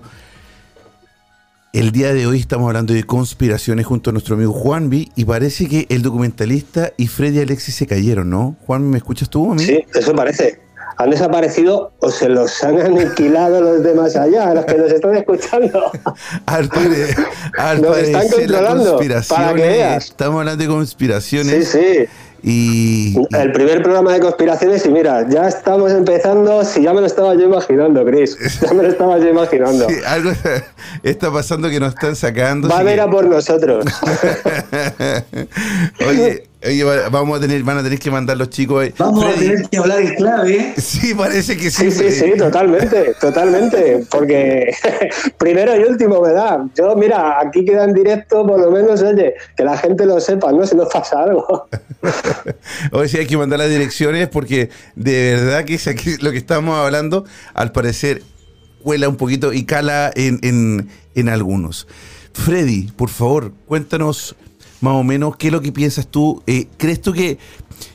Speaker 2: El día de hoy estamos hablando de conspiraciones junto a nuestro amigo Juanvi y parece que el documentalista y Freddy Alexis se cayeron, ¿no? Juan, ¿me escuchas tú a mí?
Speaker 3: Sí, eso parece. Han desaparecido o se los han aniquilado los de más allá, los que nos están escuchando.
Speaker 2: Al, pare- al
Speaker 3: Nos están controlando, para que veas.
Speaker 2: Estamos hablando de
Speaker 3: Sí,
Speaker 2: conspiraciones
Speaker 3: sí.
Speaker 2: y, y-
Speaker 3: El primer programa de conspiraciones y mira, ya estamos empezando, si ya me lo estaba yo imaginando, Chris, ya me lo estaba yo imaginando.
Speaker 2: sí, algo está pasando que nos están sacando.
Speaker 3: Va a ver a por nosotros.
Speaker 2: oye, oye, va- vamos a tener, van a tener que mandar los chicos. eh,
Speaker 5: Vamos a tener que hablar en clave.
Speaker 2: Sí, parece que sí.
Speaker 3: Sí, sí, sí, totalmente, totalmente. Porque primero y último, ¿verdad? Yo, mira, aquí queda en directo, por lo menos, oye, que la gente lo sepa, ¿no? Si nos pasa algo.
Speaker 2: Hoy sí hay que mandar las direcciones porque de verdad que es aquí lo que estamos hablando, al parecer, cuela un poquito y cala en, en- en algunos. Freddy, por favor, cuéntanos más o menos qué es lo que piensas tú. Eh, ¿Crees tú que,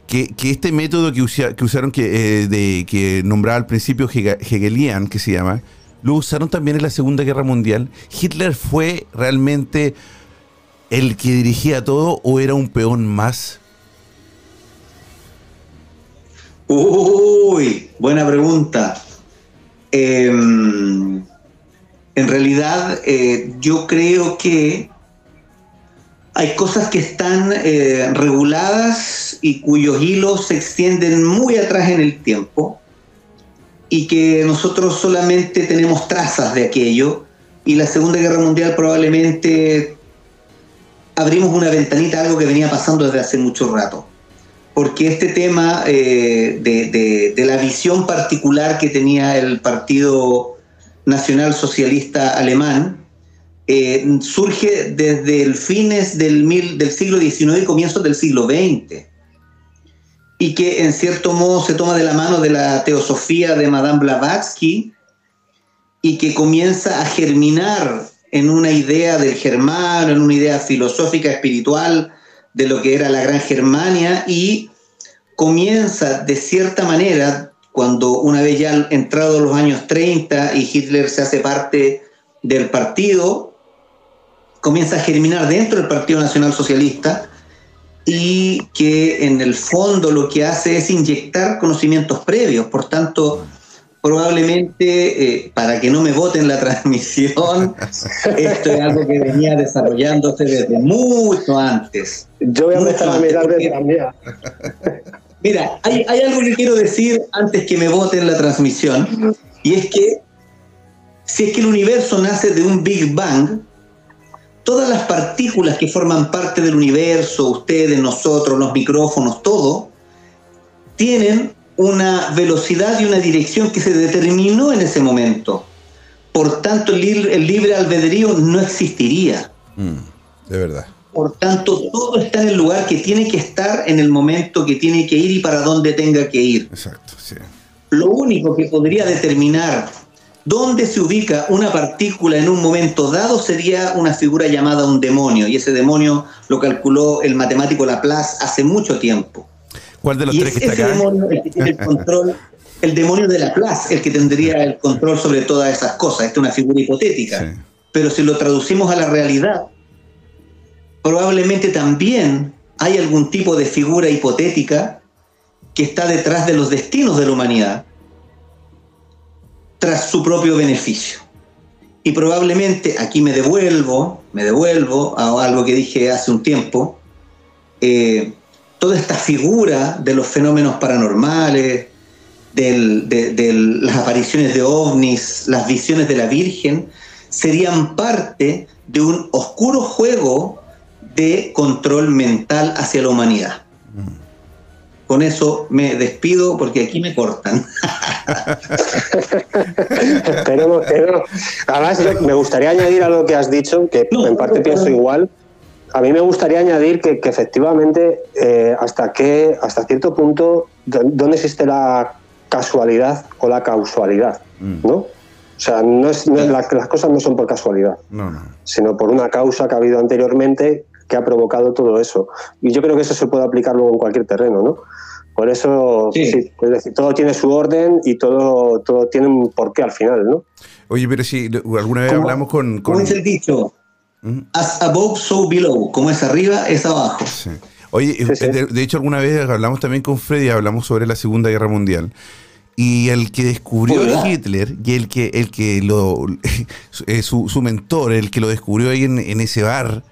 Speaker 2: que, este método que, usa- que usaron, que, eh, de, que nombraba al principio Hege- Hegelian, que se llama, lo usaron también en la Segunda Guerra Mundial? ¿Hitler fue realmente el que dirigía todo o era un peón más?
Speaker 5: Uy, buena pregunta. Em, en realidad, eh, yo creo que hay cosas que están eh, reguladas y cuyos hilos se extienden muy atrás en el tiempo y que nosotros solamente tenemos trazas de aquello y la Segunda Guerra Mundial probablemente abrimos una ventanita algo que venía pasando desde hace mucho rato. Porque este tema eh, de- de la visión particular que tenía el Partido Nacional Socialista Alemán eh, surge desde el fines del, mil- del siglo XIX y comienzos del siglo XX y que en cierto modo se toma de la mano de la teosofía de Madame Blavatsky y que comienza a germinar en una idea del germano, en una idea filosófica, espiritual, de lo que era la Gran Germania y comienza de cierta manera, cuando una vez ya entrado los años 30 y Hitler se hace parte del partido, comienza a germinar dentro del Partido Nacional Socialista y que en el fondo lo que hace es inyectar conocimientos previos. Por tanto, probablemente, eh, para que no me voten la transmisión, esto es algo que venía desarrollándose desde mucho antes.
Speaker 3: Yo voy a empezar a mirar desde la mía.
Speaker 5: Mira, hay, hay algo que quiero decir antes que me voten la transmisión, y es que si es que el universo nace de un Big Bang, todas las partículas que forman parte del universo, ustedes, nosotros, los micrófonos, todo, tienen una velocidad y una dirección que se determinó en ese momento. Por tanto, el libre, el libre albedrío no existiría.
Speaker 2: Mm, de verdad.
Speaker 5: Por tanto, todo está en el lugar que tiene que estar en el momento que tiene que ir y para dónde tenga que ir.
Speaker 2: Exacto, sí.
Speaker 5: Lo único que podría determinar dónde se ubica una partícula en un momento dado sería una figura llamada un demonio, y ese demonio lo calculó el matemático Laplace hace mucho tiempo.
Speaker 2: ¿Cuál de los
Speaker 5: Y
Speaker 2: tres
Speaker 5: es
Speaker 2: que está
Speaker 5: ese
Speaker 2: acá?
Speaker 5: demonio el que tiene el control, el demonio de Laplace, el que tendría el control sobre todas esas cosas. Esta es una figura hipotética.
Speaker 2: Sí.
Speaker 5: Pero si lo traducimos a la realidad, probablemente también hay algún tipo de figura hipotética que está detrás de los destinos de la humanidad, tras su propio beneficio. Y probablemente aquí me devuelvo, me devuelvo a algo que dije hace un tiempo, eh, toda esta figura de los fenómenos paranormales, de, de las apariciones de ovnis, las visiones de la Virgen, serían parte de un oscuro juego de control mental hacia la humanidad. Con eso me despido porque aquí me cortan.
Speaker 3: Esperemos que no. Además, me gustaría añadir a lo que has dicho, que
Speaker 5: No,
Speaker 3: en parte
Speaker 5: no,
Speaker 3: pienso
Speaker 5: no.
Speaker 3: igual. A mí me gustaría añadir que, que efectivamente, eh, hasta, qué, hasta cierto punto, dó- ¿dónde existe la casualidad o la causalidad?
Speaker 2: Mm.
Speaker 3: ¿no? O sea, no es, no es la- las cosas no son por casualidad,
Speaker 2: No, no.
Speaker 3: sino por una causa que ha habido anteriormente que ha provocado todo eso. Y yo creo que eso se puede aplicar luego en cualquier terreno, ¿no? Por eso,
Speaker 5: Sí.
Speaker 3: sí, es decir, todo tiene su orden y todo, todo tiene un porqué al final, ¿no?
Speaker 2: Oye, pero si alguna vez
Speaker 5: Como-
Speaker 2: hablamos con... Con-
Speaker 5: es el dicho,
Speaker 2: ¿Mm?
Speaker 5: as above, so below. Como es arriba, es abajo.
Speaker 2: Sí. Oye,
Speaker 3: Sí, sí.
Speaker 2: De, de hecho alguna vez hablamos también con Freddy, hablamos sobre la Segunda Guerra Mundial. Y el que descubrió a Hitler y el que, el que lo, eh, su, su mentor, el que lo descubrió ahí en, en ese bar,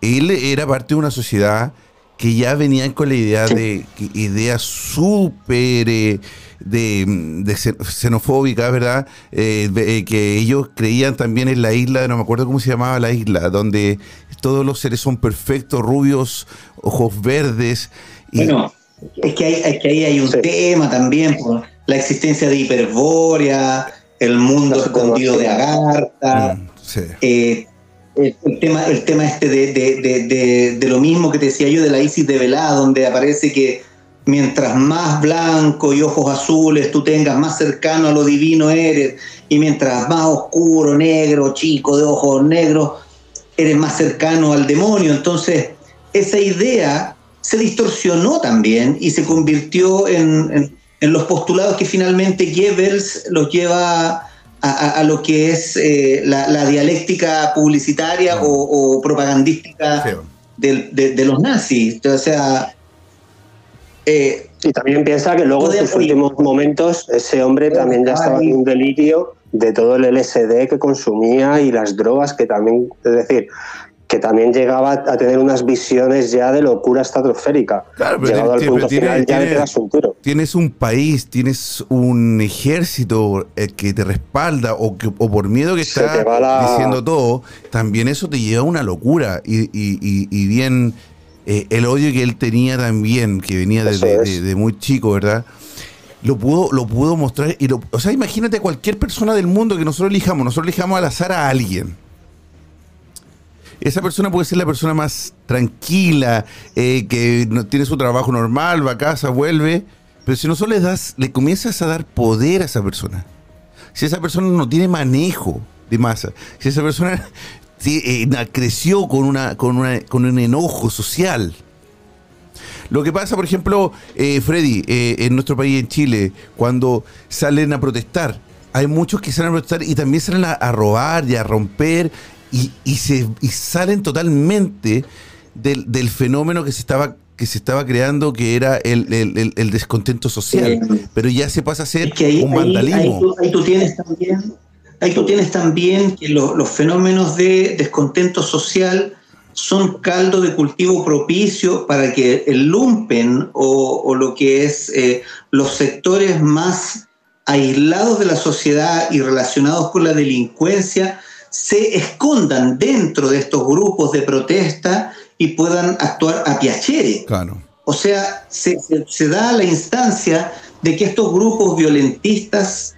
Speaker 2: él era parte de una sociedad que ya venían con la idea de ideas súper eh, de, de xenofóbica, ¿verdad? Eh, eh, que ellos creían también en la isla, no me acuerdo cómo se llamaba la isla, donde todos los seres son perfectos, rubios, ojos verdes.
Speaker 5: Bueno, es que, hay, que ahí hay un tema también, por la existencia de Hiperbórea, el mundo escondido de Agartha. Mm, sí el, tema, el tema este de, lo mismo que te decía yo de la Isis de Velá, donde aparece que mientras más blanco y ojos azules tú tengas, más cercano a lo divino eres, y mientras más oscuro, negro, chico, de ojos negros, eres más cercano al demonio. Entonces, esa idea se distorsionó también y se convirtió en, en los postulados que finalmente Goebbels los lleva a, lo que es eh, la, dialéctica publicitaria o, propagandística de, los nazis. O sea.
Speaker 3: Eh, y también piensa que luego en sus últimos momentos ese hombre también ya estaba en un delirio de todo el LSD que consumía y las drogas que también, es decir, que también llegaba a tener unas visiones ya de locura estratosférica. Claro, Llegado al punto final ya un tiro.
Speaker 2: Tienes un país, tienes un ejército eh, que te respalda o, que, o por miedo que está diciendo todo, también eso te lleva a una locura. Y, y, bien, eh, el odio que él tenía también, que venía de, muy chico, ¿verdad? Lo pudo, lo pudo mostrar. Y o sea, imagínate a cualquier persona del mundo que nosotros elijamos, nosotros elijamos al azar a alguien esa persona puede ser la persona más tranquila, eh, que no, tiene su trabajo normal, va a casa, vuelve, pero si no solo le das, le comienzas a dar poder a esa persona. Si esa persona no tiene manejo de masa, si esa persona eh, creció con, una, con, una, con un enojo social, lo que pasa, por ejemplo, eh, Freddy, en nuestro país, en Chile, cuando salen a protestar, hay muchos que salen a protestar y también salen a, robar y a romper y, se, salen totalmente del, fenómeno que se estaba que se estaba creando que era el, descontento social, pero ya se pasa a ser un vandalismo.
Speaker 5: Ahí, tú, tienes también, ahí tú tienes también que los fenómenos de descontento social son caldo de cultivo propicio para que el lumpen o, lo que es eh, los sectores más aislados de la sociedad y relacionados con la delincuencia se escondan dentro de estos grupos de protesta y puedan actuar a piacere.
Speaker 2: Claro.
Speaker 5: O sea, se, da la instancia de que estos grupos violentistas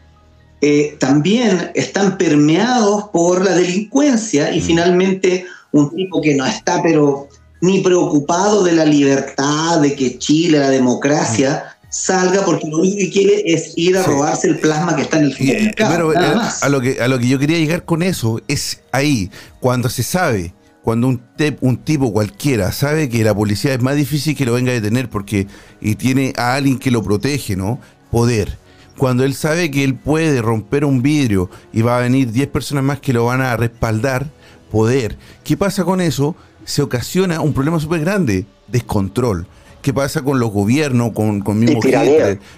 Speaker 5: eh, también están permeados por la delincuencia y mm. finalmente un tipo que no está pero ni preocupado de la libertad, de que Chile, la democracia, salga porque lo único que quiere es ir a robarse el plasma que está en el supermercado.
Speaker 2: Pero eh, A, lo que, a lo que yo quería llegar con eso es ahí, cuando se sabe, cuando un, un tipo cualquiera sabe que la policía es más difícil que lo venga a detener porque y tiene a alguien que lo protege, ¿no? Poder. Cuando él sabe que él puede romper un vidrio y va a venir 10 personas más que lo van a respaldar, poder. ¿Qué pasa con eso? Se ocasiona un problema súper grande, descontrol qué pasa con los gobiernos, con, con mismo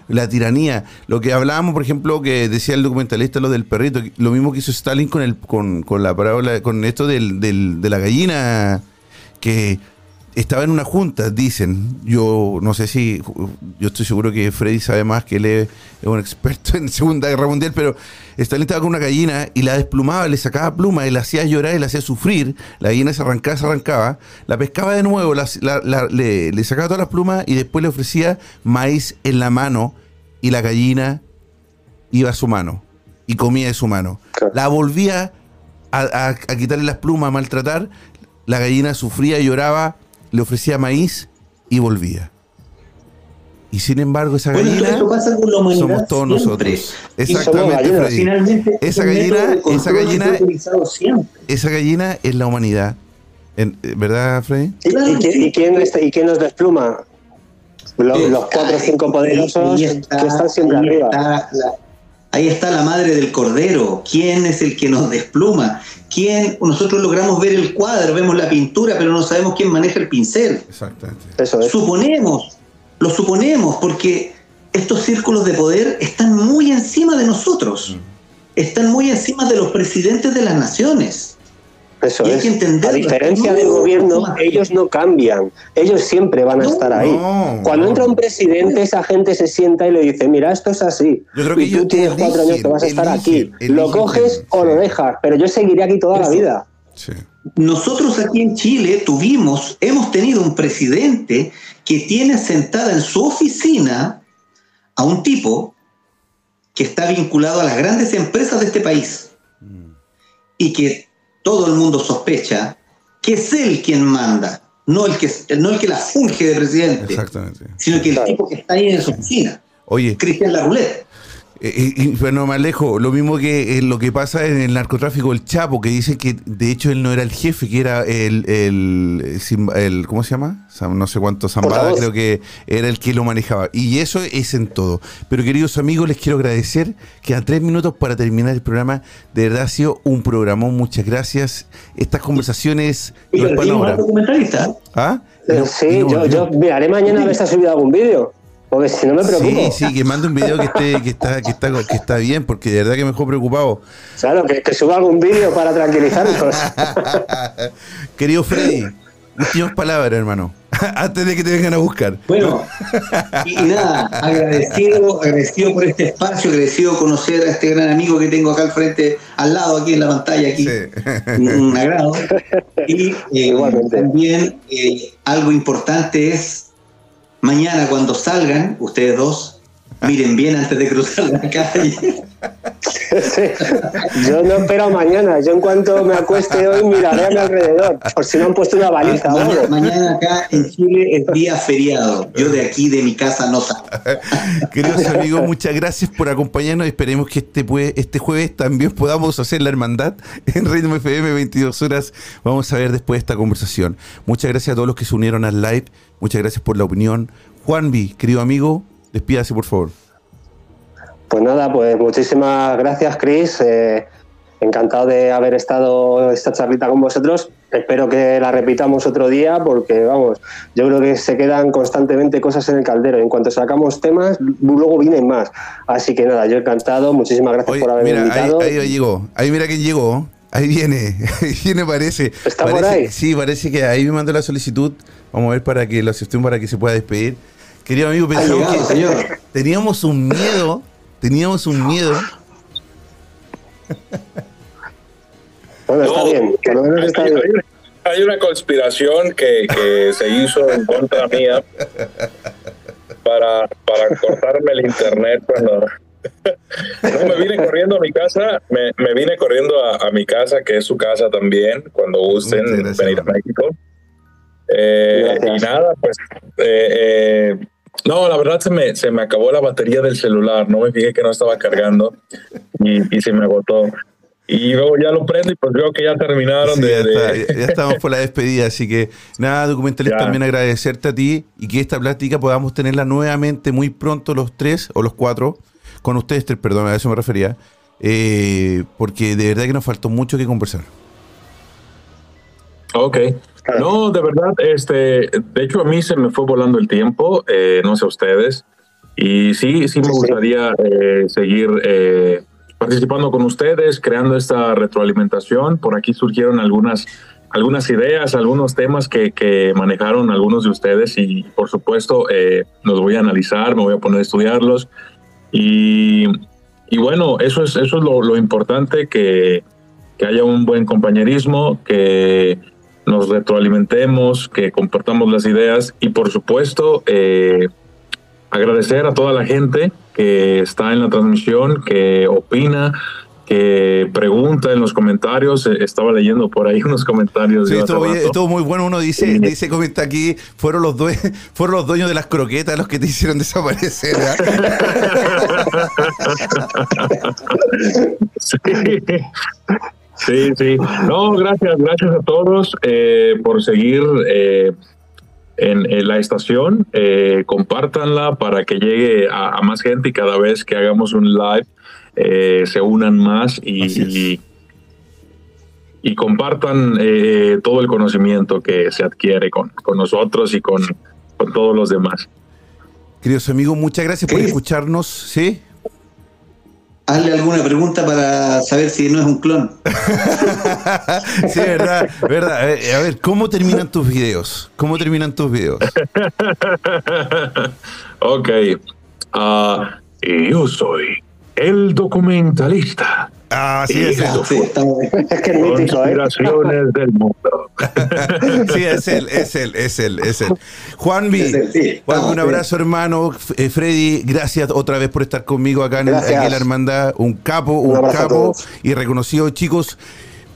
Speaker 2: la tiranía. Lo que hablábamos, por ejemplo, que decía el documentalista, lo del perrito, lo mismo que hizo Stalin con el con, con la parábola, con esto del, del, de la gallina, que estaba en una junta, dicen. Yo no sé si, yo estoy seguro que Freddy sabe más que él es, un experto en Segunda Guerra Mundial, pero Stalin estaba con una gallina y la desplumaba, le sacaba pluma y la hacía llorar y la hacía sufrir. La gallina se arrancaba, se arrancaba, la pescaba de nuevo, le, sacaba todas las plumas y después le ofrecía maíz en la mano y la gallina iba a su mano y comía de su mano. La volvía a, a quitarle las plumas, a maltratar, la gallina sufría, y lloraba le ofrecía maíz y volvía. Y sin embargo, esa gallina somos todos nosotros. Exactamente, Freddy. Esa gallina, esa gallina, esa gallina es la humanidad. ¿Verdad, Freddy?
Speaker 3: ¿Y, quién, ¿Y, quién, nos despluma? Los, cuatro o cinco poderosos que están siempre arriba.
Speaker 5: Ahí está la madre del cordero. ¿Quién es el que nos despluma? quién, nosotros logramos ver el cuadro, vemos la pintura, pero no sabemos quién maneja el pincel.
Speaker 2: Exactamente.
Speaker 5: Suponemos, lo suponemos, porque estos círculos de poder están muy muy encima de nosotros.
Speaker 2: Mm.
Speaker 5: Están muy encima de los presidentes de las naciones.
Speaker 3: Eso
Speaker 5: Y hay
Speaker 3: es.
Speaker 5: que entenderlo.
Speaker 3: a diferencia
Speaker 5: No,
Speaker 3: del gobierno,
Speaker 5: no,
Speaker 3: ellos no cambian. Ellos siempre van a
Speaker 5: No,
Speaker 3: estar ahí.
Speaker 2: no,
Speaker 3: Cuando
Speaker 2: no.
Speaker 3: entra un presidente, esa gente se sienta y le dice, mira, esto es así.
Speaker 2: Yo creo que
Speaker 3: y tú tienes cuatro años que vas a estar
Speaker 2: eligen,
Speaker 3: aquí. Lo
Speaker 2: eligen,
Speaker 3: coges o lo dejas, pero yo seguiré aquí toda la vida.
Speaker 2: Sí.
Speaker 5: Nosotros aquí en Chile tuvimos, hemos tenido un presidente que tiene sentada en su oficina a un tipo que está vinculado a las grandes empresas de este país y que todo el mundo sospecha que es él quien manda, no el que, no el que la funge de presidente,
Speaker 2: Exactamente.
Speaker 5: sino que el tipo que está ahí en su oficina,
Speaker 2: Oye,
Speaker 5: Cristian Larroulet.
Speaker 2: Eh, y, y, bueno, me alejo. Lo mismo que eh, lo que pasa en el narcotráfico, el Chapo, que dice que de hecho él no era el jefe, que era el, el, eh, el- ¿cómo se llama? No sé cuánto, Zambada, creo que era el que lo manejaba. Y eso es en todo. Pero queridos amigos, les quiero agradecer. Quedan tres minutos para terminar el programa. De verdad ha sido un programón. Muchas gracias. Estas conversaciones
Speaker 5: Y
Speaker 2: no
Speaker 5: perdimos
Speaker 2: ahora.
Speaker 5: al documentalista.
Speaker 2: ¿Ah?
Speaker 3: Eh,
Speaker 2: No-
Speaker 3: sí,
Speaker 2: y no
Speaker 3: yo, yo miraré mañana a ver si ha subido algún vídeo. Porque si no me preocupo.
Speaker 2: Sí, sí, que mande un video que esté, que está, que está, que está bien, porque de verdad que me dejó preocupado.
Speaker 3: Claro, que, que suba algún vídeo para tranquilizarnos.
Speaker 2: Querido Freddy, últimas palabras, hermano. Antes de que te vengan a buscar.
Speaker 5: Bueno, y, y nada, agradecido, agradecido por este espacio, agradecido conocer a este gran amigo que tengo acá al frente, al lado, aquí en la pantalla, aquí.
Speaker 2: Sí.
Speaker 5: Un, agrado. Y eh, también eh, algo importante es, mañana cuando salgan, ustedes dos, miren bien antes de cruzar la calle.
Speaker 3: Sí. Yo no espero mañana. Yo en cuanto me acueste hoy miraré a mi alrededor. Por si no han puesto una baliza. o
Speaker 5: Mañana, acá en Chile es día feriado. Yo de aquí, de mi casa, no salgo.
Speaker 2: Queridos amigos, muchas gracias por acompañarnos. Esperemos que este, pue- este jueves también podamos hacer la hermandad en Ritmo FM 22 horas. Vamos a ver después de esta conversación. Muchas gracias a todos los que se unieron al live. Muchas gracias por la opinión. Juanvi, querido amigo, despídase por favor.
Speaker 3: Pues nada, pues muchísimas gracias, Chris. Eh, encantado de haber estado esta charlita con vosotros. Espero que la repitamos otro día porque, vamos, yo creo que se quedan constantemente cosas en el caldero. En cuanto sacamos temas, luego vienen más. Así que nada, yo encantado. Muchísimas gracias
Speaker 2: Oye,
Speaker 3: por haberme
Speaker 2: mira, ahí,
Speaker 3: invitado.
Speaker 2: ahí llegó. Ahí mira quién llegó. Ahí viene. Ahí viene, parece.
Speaker 3: ¿Está
Speaker 2: Parece-
Speaker 3: por ahí?
Speaker 2: Sí, parece que ahí me mandó la solicitud. Vamos a ver para que lo aceptemos para que se pueda despedir. Querido amigo, pensamos que
Speaker 5: señor.
Speaker 2: teníamos un miedo. Teníamos un miedo.
Speaker 3: Bueno, está
Speaker 4: No,
Speaker 3: bien. Por lo menos está
Speaker 4: hay,
Speaker 3: bien.
Speaker 4: hay- una conspiración que, que se hizo en contra mía para, para cortarme el internet cuando no me vine corriendo a mi casa, me, me vine corriendo a, a mi casa, que es su casa también, cuando gusten
Speaker 2: gracias,
Speaker 4: venir a. México. Eh, y nada, pues eh, eh, no, la verdad se me, se me acabó la batería del celular, no me fijé que no estaba cargando y, y se me agotó. Y luego ya lo prendo y pues veo que ya terminaron
Speaker 2: Sí,
Speaker 4: de,
Speaker 2: ya, está, ya estamos por la despedida, así que nada, documentalista, también agradecerte a ti y que esta plática podamos tenerla nuevamente muy pronto los tres o los cuatro, con ustedes tres, perdón, a eso me refería, eh, porque de verdad que nos faltó mucho que conversar.
Speaker 4: Ok. No, de verdad, este, de hecho a mí se me fue volando el tiempo, eh, no sé ustedes, y sí, sí me gustaría eh, seguir eh, participando con ustedes, creando esta retroalimentación. Por aquí surgieron algunas, algunas ideas, algunos temas que, que manejaron algunos de ustedes. Y por supuesto los voy a analizar, me voy a poner a estudiarlos. Y, y bueno, eso es, eso es lo, lo importante, que, que haya un buen compañerismo, que nos retroalimentemos, que compartamos las ideas y por supuesto eh, agradecer a toda la gente que está en la transmisión, que opina, que pregunta en los comentarios. Eh, Estaba leyendo por ahí unos comentarios.
Speaker 2: Sí, estuvo, estuvo muy bueno. Uno dice, dice, comenta aquí, fueron los, due- fueron los dueños de las croquetas los que te hicieron desaparecer. ¿ah?
Speaker 4: Sí. Sí, sí. No, gracias, gracias a todos eh, por seguir eh, en, en la estación. Eh, compártanla para que llegue a, a más gente y cada vez que hagamos un live eh, se unan más y, y, y compartan eh, todo el conocimiento que se adquiere con, con nosotros y con, con todos los demás.
Speaker 2: Queridos amigos, muchas gracias por escucharnos. ¿Sí?
Speaker 5: Hazle alguna pregunta para saber si no es un clon.
Speaker 2: sí, verdad, verdad. Eh, a ver, ¿cómo terminan tus videos? ¿Cómo terminan tus videos?
Speaker 4: ok. Ah, y yo soy el documentalista.
Speaker 2: Ah, sí, es.
Speaker 3: Sí, es que es mítico,
Speaker 4: ¿eh? del mundo.
Speaker 2: Sí, es él, es él, es él, es él. Juan B, un abrazo, hermano. Eh, Freddy, gracias otra vez por estar conmigo acá en, aquí en la hermandad. Un capo, un, capo y reconocido, chicos.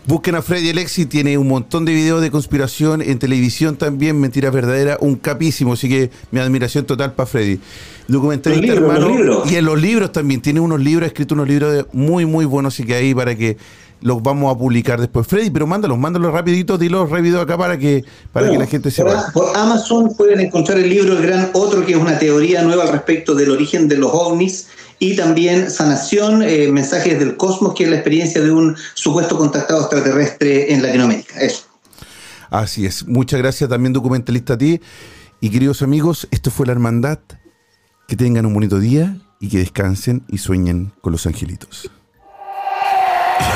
Speaker 2: Busquen a Freddy Alexi, tiene un montón de videos de conspiración en televisión también, mentiras verdaderas, un capísimo, así que mi admiración total para Freddy. Documentalista hermano. Y en los libros también, tiene unos libros, ha escrito unos libros muy, muy buenos, así que ahí para que los vamos a publicar después. Freddy, pero mándalos, mándalos rapidito, dilos rápido acá para que, para que la gente sepa.
Speaker 5: Por Amazon pueden encontrar el libro El Gran Otro, que es una teoría nueva al respecto del origen de los ovnis y también Sanación, eh, Mensajes del Cosmos, que es la experiencia de un supuesto contactado extraterrestre en Latinoamérica. Eso.
Speaker 2: Así es. Muchas gracias también, documentalista, a ti. Y queridos amigos, esto fue La Hermandad. Que tengan un bonito día y que descansen y sueñen con los angelitos.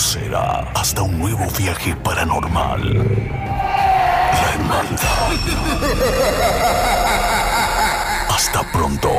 Speaker 1: Será hasta un nuevo viaje paranormal. La hermandad. Hasta pronto.